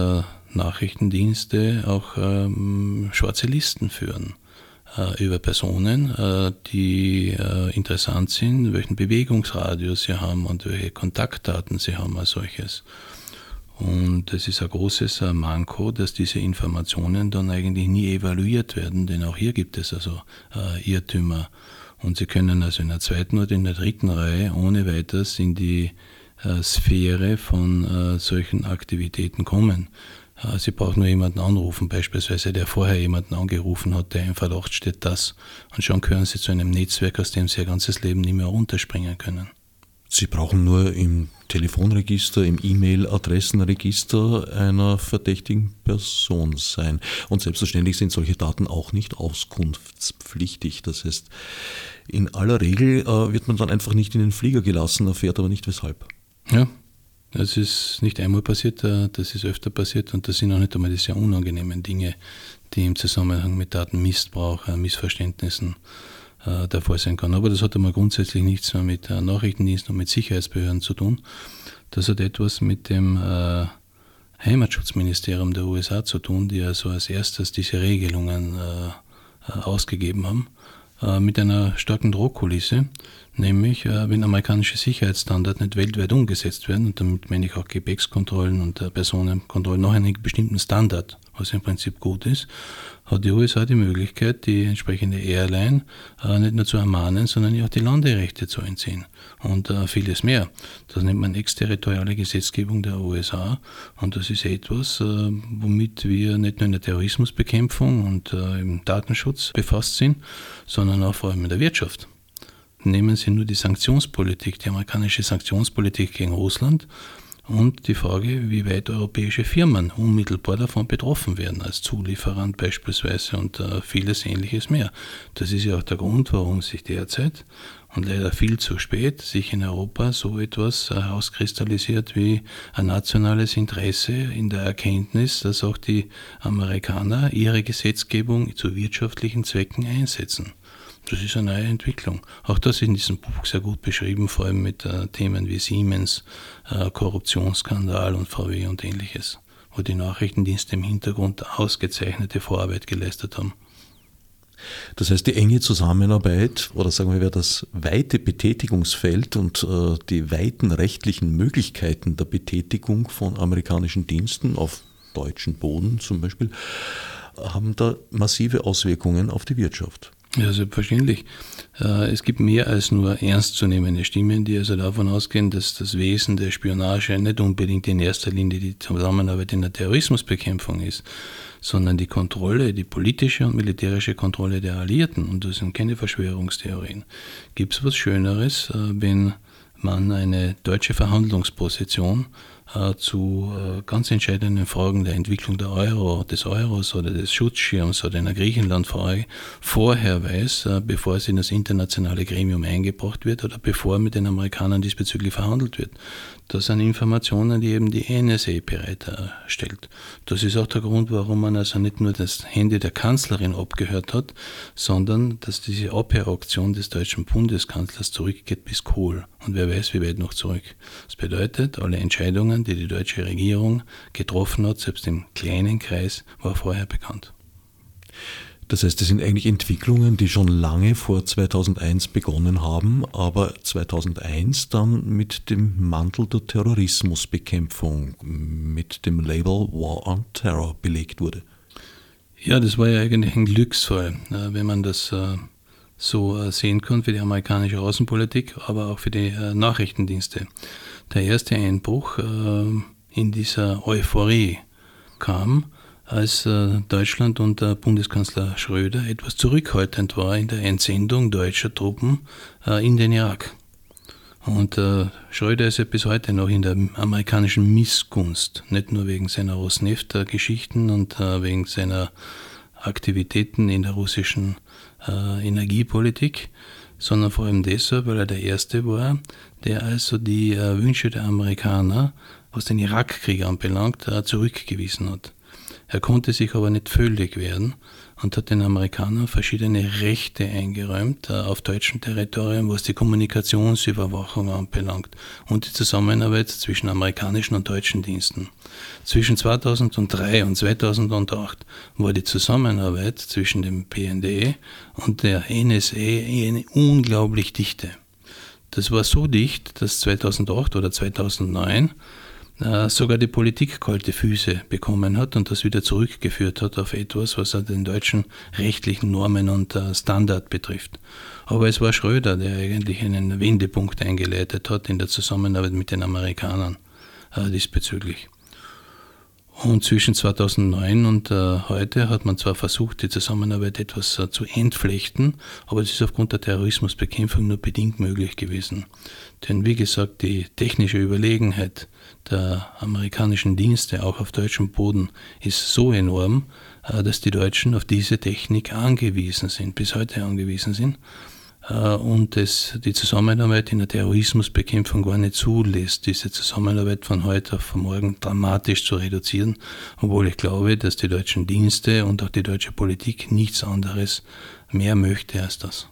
Nachrichtendienste auch ähm, schwarze Listen führen äh, über Personen, äh, die äh, interessant sind, welchen Bewegungsradius sie haben und welche Kontaktdaten sie haben als solches. Und es ist ein großes äh, Manko, dass diese Informationen dann eigentlich nie evaluiert werden, denn auch hier gibt es also äh, Irrtümer. Und sie können also in der zweiten oder in der dritten Reihe ohne weiteres in die äh, Sphäre von solchen Aktivitäten kommen. Sie brauchen nur jemanden anrufen, beispielsweise, der vorher jemanden angerufen hat, der im Verdacht steht, das. Und schon gehören Sie zu einem Netzwerk, aus dem Sie Ihr ganzes Leben nicht mehr runterspringen können. Sie brauchen nur im Telefonregister, im E-Mail-Adressenregister einer verdächtigen Person sein. Und selbstverständlich sind solche Daten auch nicht auskunftspflichtig. Das heißt, in aller Regel äh, wird man dann einfach nicht in den Flieger gelassen, erfährt aber nicht weshalb. Ja, das ist nicht einmal passiert, äh, das ist öfter passiert und das sind auch nicht einmal die sehr unangenehmen Dinge, die im Zusammenhang mit Datenmissbrauch, äh, Missverständnissen äh, der Fall sein kann. Aber das hat einmal grundsätzlich nichts mehr mit Nachrichtendiensten und mit Sicherheitsbehörden zu tun. Das hat etwas mit dem Heimatschutzministerium der USA zu tun, die also als erstes diese Regelungen ausgegeben haben, mit einer starken Drohkulisse nämlich äh, wenn amerikanische Sicherheitsstandards nicht weltweit umgesetzt werden, und damit meine ich auch Gepäckskontrollen und äh, Personenkontrollen nach einem bestimmten Standard, was im Prinzip gut ist, hat die USA die Möglichkeit, die entsprechende Airline äh, nicht nur zu ermahnen, sondern auch die Landerechte zu entziehen und äh, vieles mehr. Das nennt man exterritoriale Gesetzgebung der USA und das ist etwas, äh, womit wir nicht nur in der Terrorismusbekämpfung und äh, im Datenschutz befasst sind, sondern auch vor allem in der Wirtschaft. Nehmen Sie nur die Sanktionspolitik, die amerikanische Sanktionspolitik gegen Russland und die Frage, wie weit europäische Firmen unmittelbar davon betroffen werden, als Zulieferant beispielsweise und äh, vieles ähnliches mehr. Das ist ja auch der Grund, warum sich derzeit und leider viel zu spät sich in Europa so etwas herauskristallisiert wie ein nationales Interesse in der Erkenntnis, dass auch die Amerikaner ihre Gesetzgebung zu wirtschaftlichen Zwecken einsetzen. Das ist eine neue Entwicklung. Auch das ist in diesem Buch sehr gut beschrieben, vor allem mit äh, Themen wie Siemens, äh, Korruptionsskandal und VW und ähnliches, wo die Nachrichtendienste im Hintergrund ausgezeichnete Vorarbeit geleistet haben. Das heißt, die enge Zusammenarbeit oder sagen wir das weite Betätigungsfeld und äh, die weiten rechtlichen Möglichkeiten der Betätigung von amerikanischen Diensten auf deutschen Boden zum Beispiel haben da massive Auswirkungen auf die Wirtschaft. Ja, selbstverständlich. Äh, es gibt mehr als nur ernstzunehmende Stimmen, die also davon ausgehen, dass das Wesen der Spionage nicht unbedingt in erster Linie die Zusammenarbeit in der Terrorismusbekämpfung ist, sondern die Kontrolle, die politische und militärische Kontrolle der Alliierten. Und das sind keine Verschwörungstheorien. Gibt es was Schöneres, äh, wenn man eine deutsche Verhandlungsposition äh, zu äh, ganz entscheidenden Fragen der Entwicklung der Euro, des Euros oder des Schutzschirms oder einer Griechenland-Frage vorher weiß, äh, bevor es in das internationale Gremium eingebracht wird oder bevor mit den Amerikanern diesbezüglich verhandelt wird. Das sind Informationen, die eben die NSA bereitstellt. Das ist auch der Grund, warum man also nicht nur das Handy der Kanzlerin abgehört hat, sondern dass diese Abhöraktion des deutschen Bundeskanzlers zurückgeht bis Kohl. Und wer weiß, wie weit noch zurück. Das bedeutet, alle Entscheidungen, die die deutsche Regierung getroffen hat, selbst im kleinen Kreis, war vorher bekannt. Das heißt, das sind eigentlich Entwicklungen, die schon lange vor 2001 begonnen haben, aber 2001 dann mit dem Mantel der Terrorismusbekämpfung, mit dem Label War on Terror belegt wurde. Ja, das war ja eigentlich ein Glücksfall, wenn man das äh, so äh, sehen kann für die amerikanische Außenpolitik, aber auch für die äh, Nachrichtendienste. Der erste Einbruch in dieser Euphorie kam, als äh, Deutschland unter Bundeskanzler Schröder etwas zurückhaltend war in der Entsendung deutscher Truppen äh, in den Irak. Und äh, Schröder ist ja bis heute noch in der amerikanischen Missgunst, nicht nur wegen seiner Rosneft-Geschichten und wegen seiner Aktivitäten in der russischen Energiepolitik, sondern vor allem deshalb, weil er der Erste war, der also die Wünsche der Amerikaner, was den Irakkrieg anbelangt, zurückgewiesen hat. Er konnte sich aber nicht völlig wehren und hat den Amerikanern verschiedene Rechte eingeräumt äh, auf deutschem Territorium, was die Kommunikationsüberwachung anbelangt und die Zusammenarbeit zwischen amerikanischen und deutschen Diensten. Zwischen 2003 und 2008 war die Zusammenarbeit zwischen dem PND und der NSA eine unglaublich dichte. Das war so dicht, dass 2008 oder 2009 äh, sogar die Politik kalte Füße bekommen hat und das wieder zurückgeführt hat auf etwas, was den deutschen rechtlichen Normen und äh, Standard betrifft. Aber es war Schröder, der eigentlich einen Wendepunkt eingeleitet hat in der Zusammenarbeit mit den Amerikanern äh, diesbezüglich. Und zwischen 2009 und äh, heute hat man zwar versucht, die Zusammenarbeit etwas äh, zu entflechten, aber es ist aufgrund der Terrorismusbekämpfung nur bedingt möglich gewesen. Denn wie gesagt, die technische Überlegenheit der amerikanischen Dienste auch auf deutschem Boden ist so enorm, äh, dass die Deutschen auf diese Technik angewiesen sind, bis heute angewiesen sind. Äh, und es die Zusammenarbeit in der Terrorismusbekämpfung gar nicht zulässt, diese Zusammenarbeit von heute auf morgen dramatisch zu reduzieren, obwohl ich glaube, dass die deutschen Dienste und auch die deutsche Politik nichts anderes mehr möchte als das.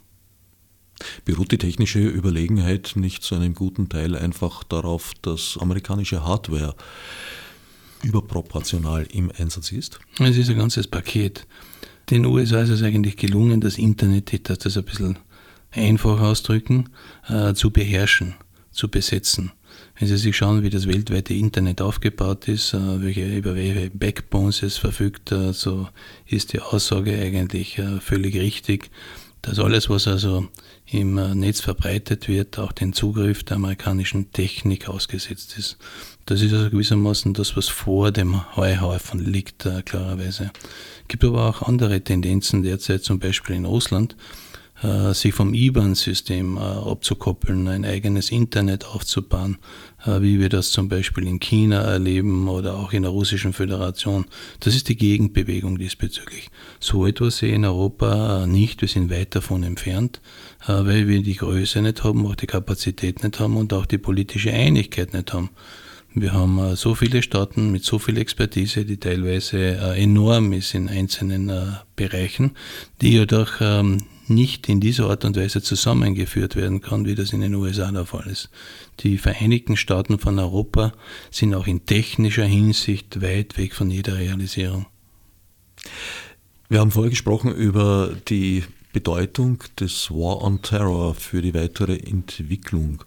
Beruht die technische Überlegenheit nicht zu einem guten Teil einfach darauf, dass amerikanische Hardware überproportional im Einsatz ist? Es ist ein ganzes Paket. Den USA ist es eigentlich gelungen, das Internet, ich darf das ein bisschen einfach ausdrücken, äh, zu beherrschen, zu besetzen. Wenn Sie sich schauen, wie das weltweite Internet aufgebaut ist, äh, welche, über welche Backbones es verfügt, äh, so ist die Aussage eigentlich äh, völlig richtig, dass alles, was also im Netz verbreitet wird, auch den Zugriff der amerikanischen Technik ausgesetzt ist. Das ist also gewissermaßen das, was vor dem Heuhaufen liegt, äh, klarerweise. Es gibt aber auch andere Tendenzen derzeit, zum Beispiel in Russland, äh, sich vom IBAN-System äh, abzukoppeln, ein eigenes Internet aufzubauen, wie wir das zum Beispiel in China erleben oder auch in der Russischen Föderation. Das ist die Gegenbewegung diesbezüglich. So etwas sehe ich in Europa nicht, wir sind weit davon entfernt, weil wir die Größe nicht haben, auch die Kapazität nicht haben und auch die politische Einigkeit nicht haben. Wir haben so viele Staaten mit so viel Expertise, die teilweise enorm ist in einzelnen Bereichen, die jedoch ähm, nicht in dieser Art und Weise zusammengeführt werden kann, wie das in den USA der Fall ist. Die Vereinigten Staaten von Europa sind auch in technischer Hinsicht weit weg von jeder Realisierung. Wir haben vorher gesprochen über die Bedeutung des War on Terror für die weitere Entwicklung.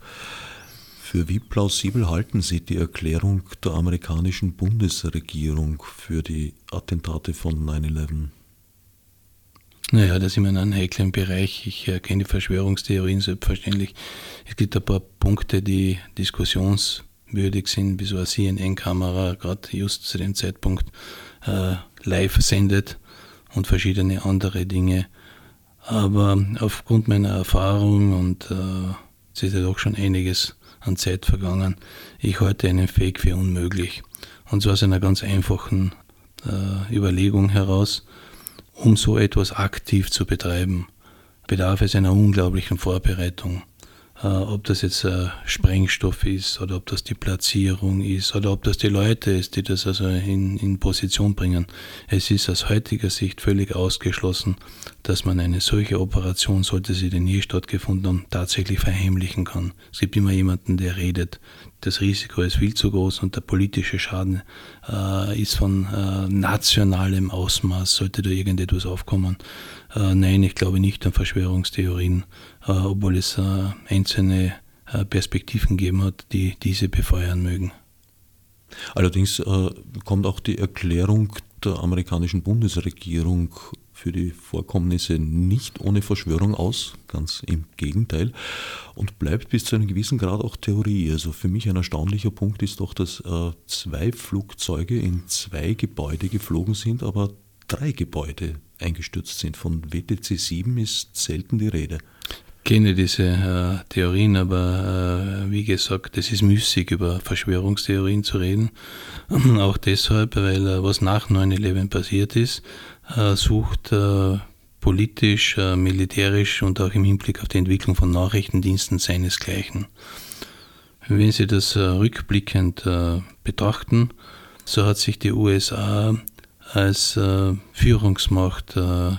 Für wie plausibel halten Sie die Erklärung der amerikanischen Bundesregierung für die Attentate von 9-11? Naja, da sind wir in einem heiklen Bereich. Ich äh, kenne die Verschwörungstheorien selbstverständlich. Es gibt ein paar Punkte, die diskussionswürdig sind, wie so eine CNN-Kamera gerade just zu dem Zeitpunkt äh, live sendet und verschiedene andere Dinge. Aber aufgrund meiner Erfahrung und äh, es ist ja doch schon einiges an Zeit vergangen, ich halte einen Fake für unmöglich. Und zwar aus einer ganz einfachen äh, Überlegung heraus um so etwas aktiv zu betreiben, bedarf es einer unglaublichen Vorbereitung. Äh, ob das jetzt äh, Sprengstoff ist oder ob das die Platzierung ist oder ob das die Leute ist, die das also in, in Position bringen. Es ist aus heutiger Sicht völlig ausgeschlossen, dass man eine solche Operation, sollte sie denn je stattgefunden haben, tatsächlich verheimlichen kann. Es gibt immer jemanden, der redet. Das Risiko ist viel zu groß und der politische Schaden äh, ist von äh, nationalem Ausmaß, sollte da irgendetwas aufkommen. Äh, nein, ich glaube nicht an Verschwörungstheorien, obwohl es äh, einzelne Perspektiven gegeben hat, die diese befeuern mögen. Allerdings kommt auch die Erklärung der amerikanischen Bundesregierung für die Vorkommnisse nicht ohne Verschwörung aus, ganz im Gegenteil, und bleibt bis zu einem gewissen Grad auch Theorie. Also für mich ein erstaunlicher Punkt ist doch, dass äh, zwei Flugzeuge in zwei Gebäude geflogen sind, aber drei Gebäude eingestürzt sind. Von WTC 7 ist selten die Rede. Kenne diese äh, Theorien, aber äh, wie gesagt, es ist müßig, über Verschwörungstheorien zu reden. Auch deshalb, weil äh, was nach 9-11 passiert ist, äh, sucht äh, politisch, äh, militärisch und auch im Hinblick auf die Entwicklung von Nachrichtendiensten seinesgleichen. Wenn Sie das rückblickend betrachten, so hat sich die USA als Führungsmacht äh,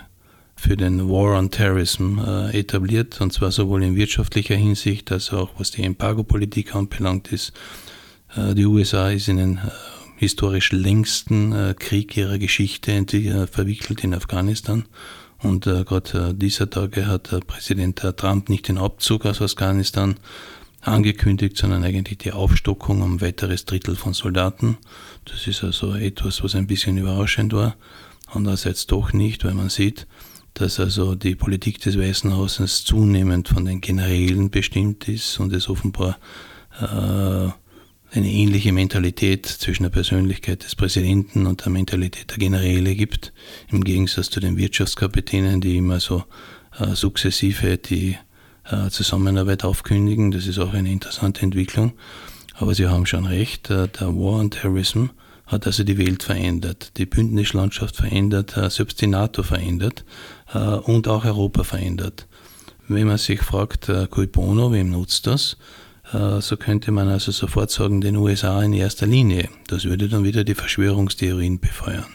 für den War on Terrorism äh, etabliert, und zwar sowohl in wirtschaftlicher Hinsicht als auch was die Embargo-Politik anbelangt ist. Äh, die USA ist in den äh, historisch längsten äh, Krieg ihrer Geschichte verwickelt in Afghanistan. Und gerade dieser Tage hat Präsident Trump nicht den Abzug aus Afghanistan angekündigt, sondern eigentlich die Aufstockung um weiteres Drittel von Soldaten. Das ist also etwas, was ein bisschen überraschend war. Andererseits doch nicht, weil man sieht, dass also die Politik des Weißen Hauses zunehmend von den Generälen bestimmt ist und es offenbar äh, eine ähnliche Mentalität zwischen der Persönlichkeit des Präsidenten und der Mentalität der Generäle gibt, im Gegensatz zu den Wirtschaftskapitänen, die immer so äh, sukzessive die äh, Zusammenarbeit aufkündigen. Das ist auch eine interessante Entwicklung. Aber Sie haben schon recht, der War on Terrorism hat also die Welt verändert, die Bündnislandschaft verändert, selbst die NATO verändert und auch Europa verändert. Wenn man sich fragt, äh, cui bono, wem nutzt das? So könnte man also sofort sagen, den USA in erster Linie. Das würde dann wieder die Verschwörungstheorien befeuern.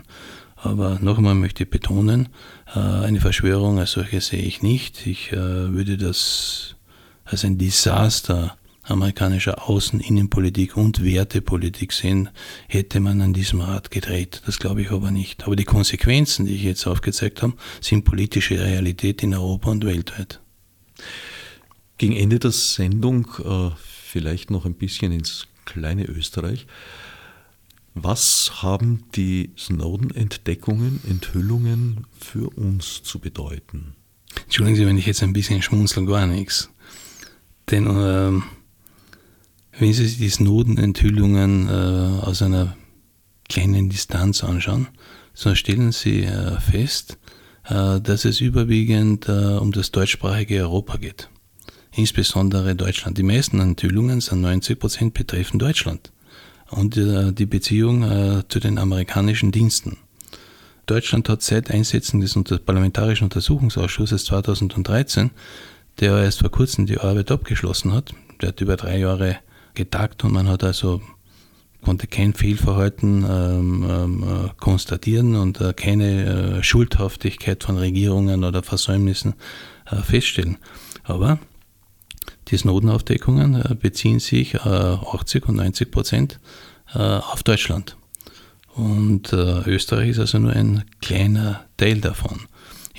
Aber noch einmal möchte ich betonen, eine Verschwörung als solche sehe ich nicht. Ich würde das als ein Desaster amerikanischer Außen-, Innenpolitik und Wertepolitik sehen, hätte man an diesem Rad gedreht. Das glaube ich aber nicht. Aber die Konsequenzen, die ich jetzt aufgezeigt habe, sind politische Realität in Europa und weltweit. Gegen Ende der Sendung äh, vielleicht noch ein bisschen ins kleine Österreich. Was haben die Snowden-Entdeckungen, Enthüllungen für uns zu bedeuten? Entschuldigen Sie, wenn ich jetzt ein bisschen schmunzel, gar nichts. Denn äh, wenn Sie sich die Snowden-Enthüllungen äh, aus einer kleinen Distanz anschauen, so stellen Sie äh, fest, äh, dass es überwiegend äh, um das deutschsprachige Europa geht. Insbesondere Deutschland. Die meisten Enthüllungen, sind 90 Prozent, betreffen Deutschland und äh, die Beziehung äh, zu den amerikanischen Diensten. Deutschland hat seit Einsetzen des Parlamentarischen Untersuchungsausschusses 2013, der erst vor kurzem die Arbeit abgeschlossen hat, der hat über drei Jahre getagt und man hat also konnte kein Fehlverhalten ähm, ähm, äh, konstatieren und äh, keine äh, Schuldhaftigkeit von Regierungen oder Versäumnissen äh, feststellen. Aber die Snowden-Aufdeckungen äh, beziehen sich 80 äh, und 90 Prozent auf Deutschland. Und Österreich ist also nur ein kleiner Teil davon.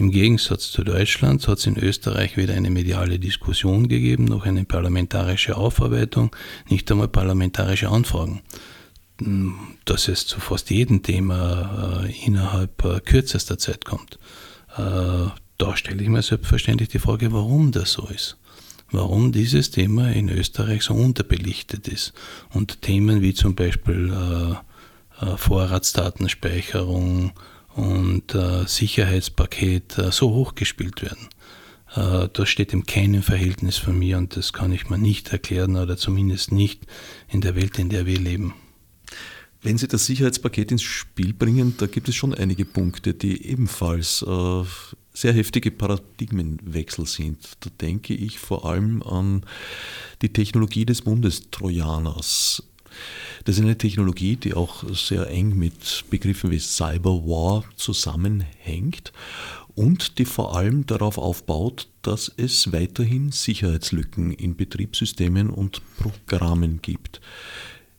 Im Gegensatz zu Deutschland hat es in Österreich weder eine mediale Diskussion gegeben, noch eine parlamentarische Aufarbeitung, nicht einmal parlamentarische Anfragen. Hm, dass es zu fast jedem Thema äh, innerhalb äh, kürzester Zeit kommt. Äh, da stelle ich mir selbstverständlich die Frage, warum das so ist. Warum dieses Thema in Österreich so unterbelichtet ist und Themen wie zum Beispiel äh, äh, Vorratsdatenspeicherung, und äh, Sicherheitspaket äh, so hochgespielt werden. Äh, das steht in keinem Verhältnis von mir und das kann ich mir nicht erklären oder zumindest nicht in der Welt, in der wir leben. Wenn Sie das Sicherheitspaket ins Spiel bringen, da gibt es schon einige Punkte, die ebenfalls äh, sehr heftige Paradigmenwechsel sind. Da denke ich vor allem an die Technologie des Bundestrojaners. Das ist eine Technologie, die auch sehr eng mit Begriffen wie Cyberwar zusammenhängt und die vor allem darauf aufbaut, dass es weiterhin Sicherheitslücken in Betriebssystemen und Programmen gibt.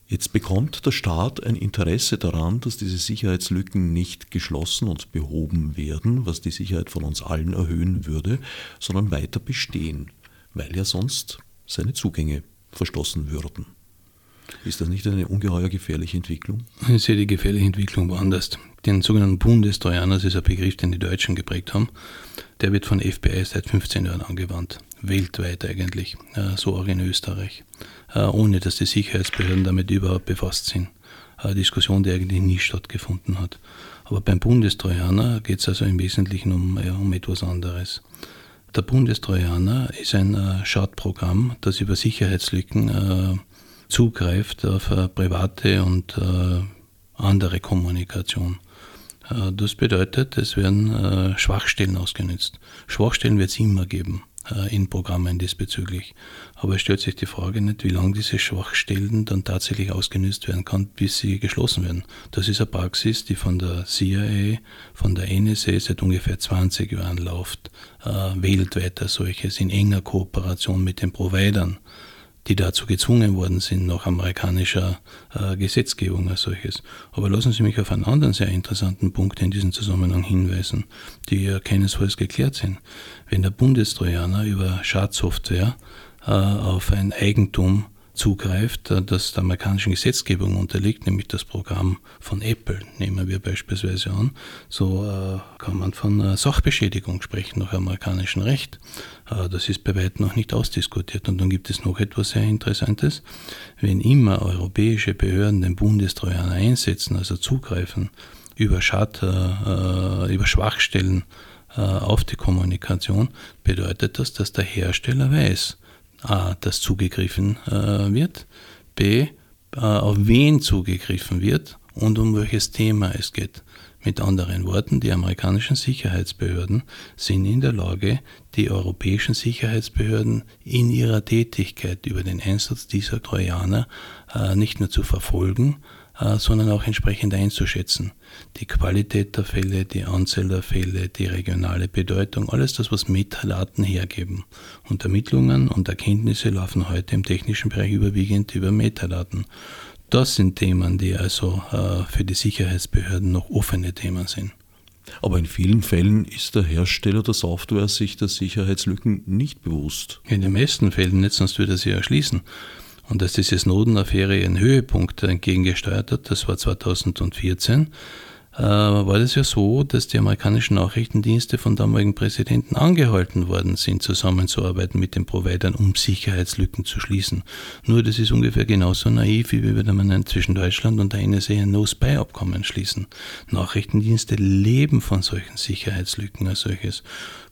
Jetzt bekommt der Staat ein Interesse daran, dass diese Sicherheitslücken nicht geschlossen und behoben werden, was die Sicherheit von uns allen erhöhen würde, sondern weiter bestehen, weil ja sonst seine Zugänge verstoßen würden. Ist das nicht eine ungeheuer gefährliche Entwicklung? Ich sehe die gefährliche Entwicklung woanders. Den sogenannten Bundestrojaner, das ist ein Begriff, den die Deutschen geprägt haben, der wird von FBI seit 15 Jahren angewandt. Weltweit eigentlich, äh, so auch in Österreich. Äh, ohne dass die Sicherheitsbehörden damit überhaupt befasst sind. Eine Diskussion, die eigentlich nie stattgefunden hat. Aber beim Bundestrojaner geht es also im Wesentlichen um, um etwas anderes. Der Bundestrojaner ist ein äh, Schadprogramm, das über Sicherheitslücken zugreift auf äh, private und äh, andere Kommunikation. Äh, das bedeutet, es werden Schwachstellen ausgenutzt. Schwachstellen wird es immer geben in Programmen diesbezüglich. Aber es stellt sich die Frage nicht, wie lange diese Schwachstellen dann tatsächlich ausgenutzt werden kann, bis sie geschlossen werden. Das ist eine Praxis, die von der CIA, von der NSA seit ungefähr 20 Jahren läuft, äh, weltweit solches, in enger Kooperation mit den Providern die dazu gezwungen worden sind nach amerikanischer äh, Gesetzgebung als solches. Aber lassen Sie mich auf einen anderen sehr interessanten Punkt in diesem Zusammenhang hinweisen, die ja keinesfalls geklärt sind. Wenn der Bundestrojaner über Schadsoftware äh, auf ein Eigentum zugreift, äh, das der amerikanischen Gesetzgebung unterliegt, nämlich das Programm von Apple, nehmen wir beispielsweise an, so äh, kann man von äh, Sachbeschädigung sprechen nach amerikanischem Recht. Das ist bei weitem noch nicht ausdiskutiert. Und dann gibt es noch etwas sehr Interessantes. Wenn immer europäische Behörden den Bundestrojaner einsetzen, also zugreifen über Schatter, über Schwachstellen auf die Kommunikation, bedeutet das, dass der Hersteller weiß, A, dass zugegriffen äh, wird, B, äh, auf wen zugegriffen wird und um welches Thema es geht. Mit anderen Worten, die amerikanischen Sicherheitsbehörden sind in der Lage, die europäischen Sicherheitsbehörden in ihrer Tätigkeit über den Einsatz dieser Trojaner äh, nicht nur zu verfolgen, äh, sondern auch entsprechend einzuschätzen. Die Qualität der Fälle, die Anzahl der Fälle, die regionale Bedeutung, alles das, was Metadaten hergeben. Und Ermittlungen und Erkenntnisse laufen heute im technischen Bereich überwiegend über Metadaten. Das sind Themen, die also äh, für die Sicherheitsbehörden noch offene Themen sind. Aber in vielen Fällen ist der Hersteller der Software sich der Sicherheitslücken nicht bewusst. In den meisten Fällen nicht, sonst würde er sie erschließen. Und dass diese Snowden-Affäre ihren Höhepunkt entgegengesteuert hat, das war 2014, äh, war das ja so, dass die amerikanischen Nachrichtendienste von damaligen Präsidenten angehalten worden sind, zusammenzuarbeiten mit den Providern, um Sicherheitslücken zu schließen. Nur das ist ungefähr genauso naiv, wie würde man zwischen Deutschland und der NSA ein No-Spy-Abkommen schließen. Nachrichtendienste leben von solchen Sicherheitslücken als solches.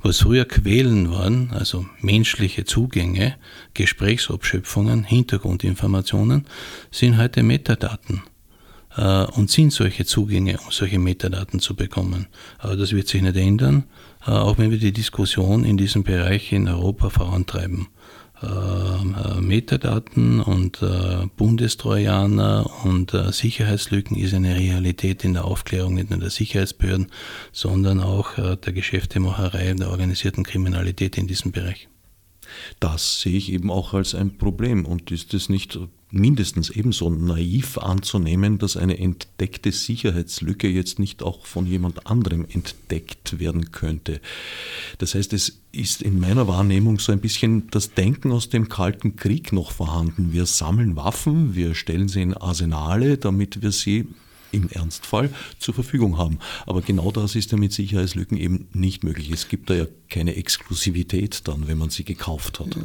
Was früher Quellen waren, also menschliche Zugänge, Gesprächsabschöpfungen, Hintergrundinformationen, sind heute Metadaten äh, und sind solche Zugänge, um solche Metadaten zu bekommen. Aber das wird sich nicht ändern, äh, auch wenn wir die Diskussion in diesem Bereich in Europa vorantreiben. Ähm, äh, Metadaten und äh, Bundestrojaner und äh, Sicherheitslücken ist eine Realität in der Aufklärung nicht nur der Sicherheitsbehörden, sondern auch äh, der Geschäftemacherei und der organisierten Kriminalität in diesem Bereich. Das sehe ich eben auch als ein Problem und ist es nicht mindestens ebenso naiv anzunehmen, dass eine entdeckte Sicherheitslücke jetzt nicht auch von jemand anderem entdeckt werden könnte. Das heißt, es ist in meiner Wahrnehmung so ein bisschen das Denken aus dem Kalten Krieg noch vorhanden. Wir sammeln Waffen, wir stellen sie in Arsenale, damit wir sie im Ernstfall zur Verfügung haben. Aber genau das ist ja mit Sicherheitslücken eben nicht möglich. Es gibt da ja keine Exklusivität dann, wenn man sie gekauft hat.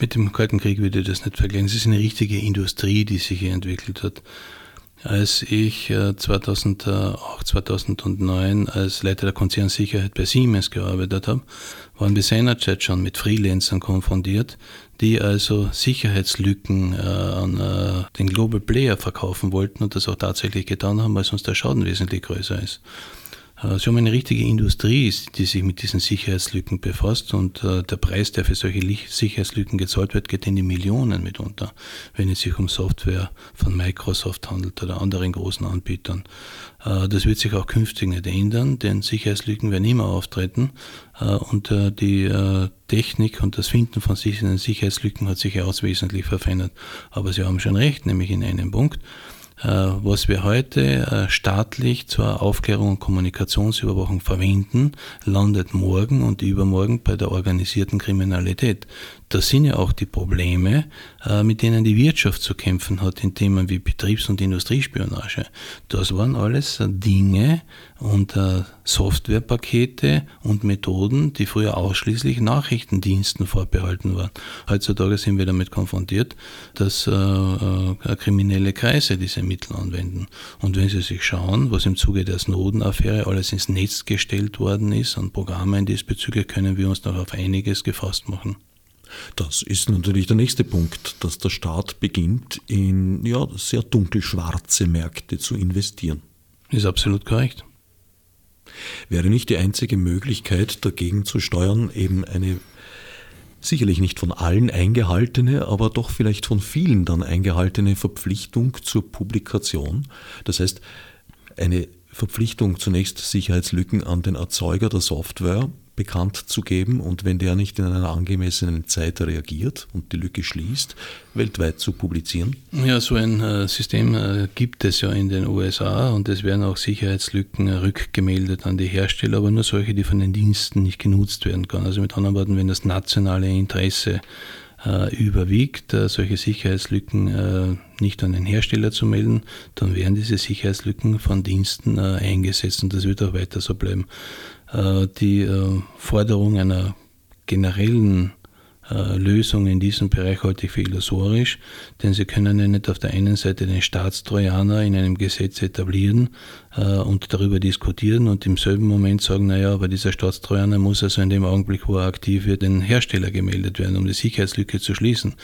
Mit dem Kalten Krieg würde ich das nicht vergleichen. Es ist eine richtige Industrie, die sich hier entwickelt hat. Als ich 2008, äh, 2009 als Leiter der Konzernsicherheit bei Siemens gearbeitet habe, waren wir seinerzeit schon mit Freelancern konfrontiert, die also Sicherheitslücken äh, an äh, den Global Player verkaufen wollten und das auch tatsächlich getan haben, weil sonst der Schaden wesentlich größer ist. Äh, sie haben eine richtige Industrie, die sich mit diesen Sicherheitslücken befasst und äh, der Preis, der für solche Sicherheitslücken gezahlt wird, geht in die Millionen mitunter, wenn es sich um Software von Microsoft handelt oder anderen großen Anbietern. Äh, das wird sich auch künftig nicht ändern, denn Sicherheitslücken werden immer auftreten und die Technik und das Finden von Sicherheitslücken hat sich ja auch wesentlich verändert. Aber Sie haben schon recht, nämlich in einem Punkt. Äh, was wir heute äh, staatlich zur Aufklärung und Kommunikationsüberwachung verwenden, landet morgen und übermorgen bei der organisierten Kriminalität. Das sind ja auch die Probleme, äh, mit denen die Wirtschaft zu kämpfen hat in Themen wie Betriebs- und Industriespionage. Das waren alles Dinge und Softwarepakete und Methoden, die früher ausschließlich Nachrichtendiensten vorbehalten waren. Heutzutage sind wir damit konfrontiert, dass kriminelle Kreise diese Mittel anwenden. Und wenn Sie sich schauen, was im Zuge der Snowden-Affäre alles ins Netz gestellt worden ist an Programmen diesbezüglich, können wir uns noch auf einiges gefasst machen. Das ist natürlich der nächste Punkt, dass der Staat beginnt, in ja, sehr dunkelschwarze Märkte zu investieren. Ist absolut korrekt. Wäre nicht die einzige Möglichkeit, dagegen zu steuern, eben eine sicherlich nicht von allen eingehaltene, aber doch vielleicht von vielen dann eingehaltene Verpflichtung zur Publikation. Das heißt, eine Verpflichtung zunächst Sicherheitslücken an den Erzeuger der Software bekannt zu geben und wenn der nicht in einer angemessenen Zeit reagiert und die Lücke schließt, weltweit zu publizieren? Ja, so ein äh, System äh, gibt es ja in den USA und es werden auch Sicherheitslücken äh, rückgemeldet an die Hersteller, aber nur solche, die von den Diensten nicht genutzt werden können. Also mit anderen Worten, wenn das nationale Interesse überwiegt, solche Sicherheitslücken nicht an den Hersteller zu melden, dann werden diese Sicherheitslücken von Diensten eingesetzt und das wird auch weiter so bleiben. Äh, die äh, Forderung einer generellen Lösung in diesem Bereich ich für illusorisch, denn Sie können ja nicht auf der einen Seite den Staatstrojaner in einem Gesetz etablieren äh, und darüber diskutieren und im selben Moment sagen, naja, aber dieser Staatstrojaner muss also in dem Augenblick, wo er aktiv wird, den Hersteller gemeldet werden, um die Sicherheitslücke zu schließen.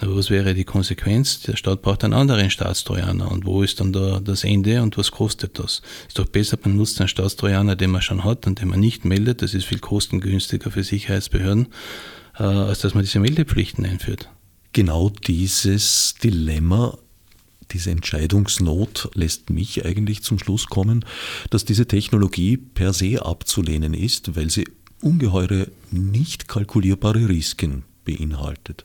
Aber was wäre die Konsequenz? Der Staat braucht einen anderen Staatstrojaner und wo ist dann da das Ende und was kostet das? Ist doch besser, man nutzt einen Staatstrojaner, den man schon hat und den man nicht meldet, das ist viel kostengünstiger für Sicherheitsbehörden äh, als dass man diese Meldepflichten einführt. Genau dieses Dilemma diese Entscheidungsnot lässt mich eigentlich zum Schluss kommen, dass diese Technologie per se abzulehnen ist, weil sie ungeheure, nicht kalkulierbare Risiken beinhaltet.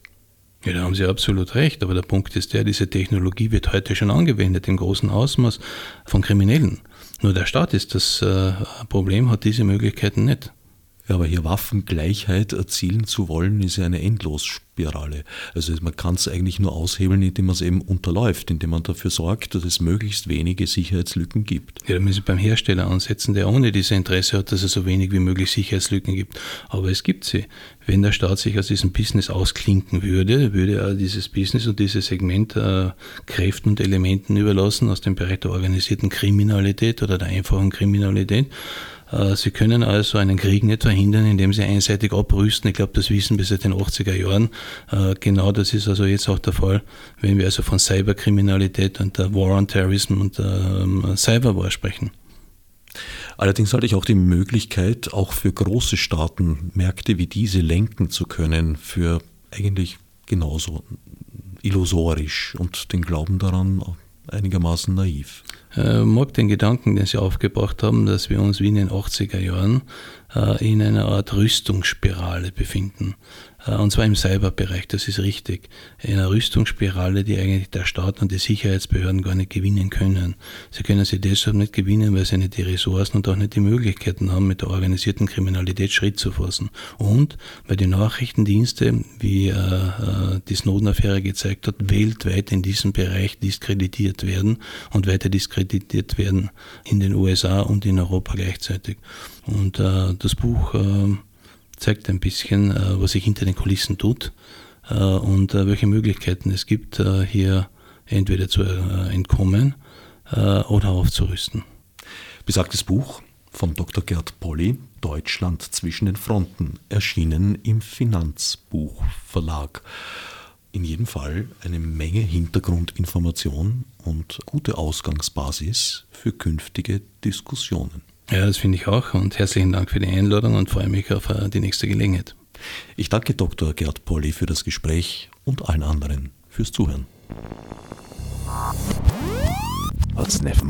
Ja, da haben Sie absolut recht, aber der Punkt ist der, diese Technologie wird heute schon angewendet im großen Ausmaß von Kriminellen. Nur der Staat ist das äh, Problem, hat diese Möglichkeiten nicht. Ja, aber hier Waffengleichheit erzielen zu wollen, ist ja eine Endlosspirale. Also man kann es eigentlich nur aushebeln, indem man es eben unterläuft, indem man dafür sorgt, dass es möglichst wenige Sicherheitslücken gibt. Ja, da müssen Sie beim Hersteller ansetzen, der ohne dieses Interesse hat, dass es so wenig wie möglich Sicherheitslücken gibt. Aber es gibt sie. Wenn der Staat sich aus diesem Business ausklinken würde, würde er dieses Business und dieses Segment äh, Kräften und Elementen überlassen aus dem Bereich der organisierten Kriminalität oder der einfachen Kriminalität sie können also einen Krieg nicht verhindern, indem sie einseitig abrüsten. Ich glaube, das wissen wir seit den 80er Jahren. Äh, genau das ist also jetzt auch der Fall, wenn wir also von Cyberkriminalität und der War on Terrorism und ähm, Cyberwar sprechen. Allerdings halte ich auch die Möglichkeit, auch für große Staaten Märkte wie diese lenken zu können, für eigentlich genauso illusorisch und den Glauben daran einigermaßen naiv. Äh, mag den Gedanken, den Sie aufgebracht haben, dass wir uns wie in den 80er Jahren äh, in einer Art Rüstungsspirale befinden. Äh, und zwar im Cyberbereich, das ist richtig. In einer Rüstungsspirale, die eigentlich der Staat und die Sicherheitsbehörden gar nicht gewinnen können. Sie können sie deshalb nicht gewinnen, weil sie nicht die Ressourcen und auch nicht die Möglichkeiten haben, mit der organisierten Kriminalität Schritt zu fassen. Und weil die Nachrichtendienste, wie äh, äh die Snowden-Affäre gezeigt hat, weltweit in diesem Bereich diskreditiert werden und weiter diskreditiert werden in den USA und in Europa gleichzeitig. Und das Buch zeigt ein bisschen, äh, was sich hinter den Kulissen tut äh, und äh, welche Möglichkeiten es gibt, hier entweder zu entkommen oder aufzurüsten. Besagtes Buch von Dr. Gerd Polly, Deutschland zwischen den Fronten, erschienen im Finanzbuchverlag. In jedem Fall eine Menge Hintergrundinformation und gute Ausgangsbasis für künftige Diskussionen. Ja, das finde ich auch und herzlichen Dank für die Einladung und freue mich auf äh, die nächste Gelegenheit. Ich danke Dr. Gerd Polly für das Gespräch und allen anderen fürs Zuhören. Als Nef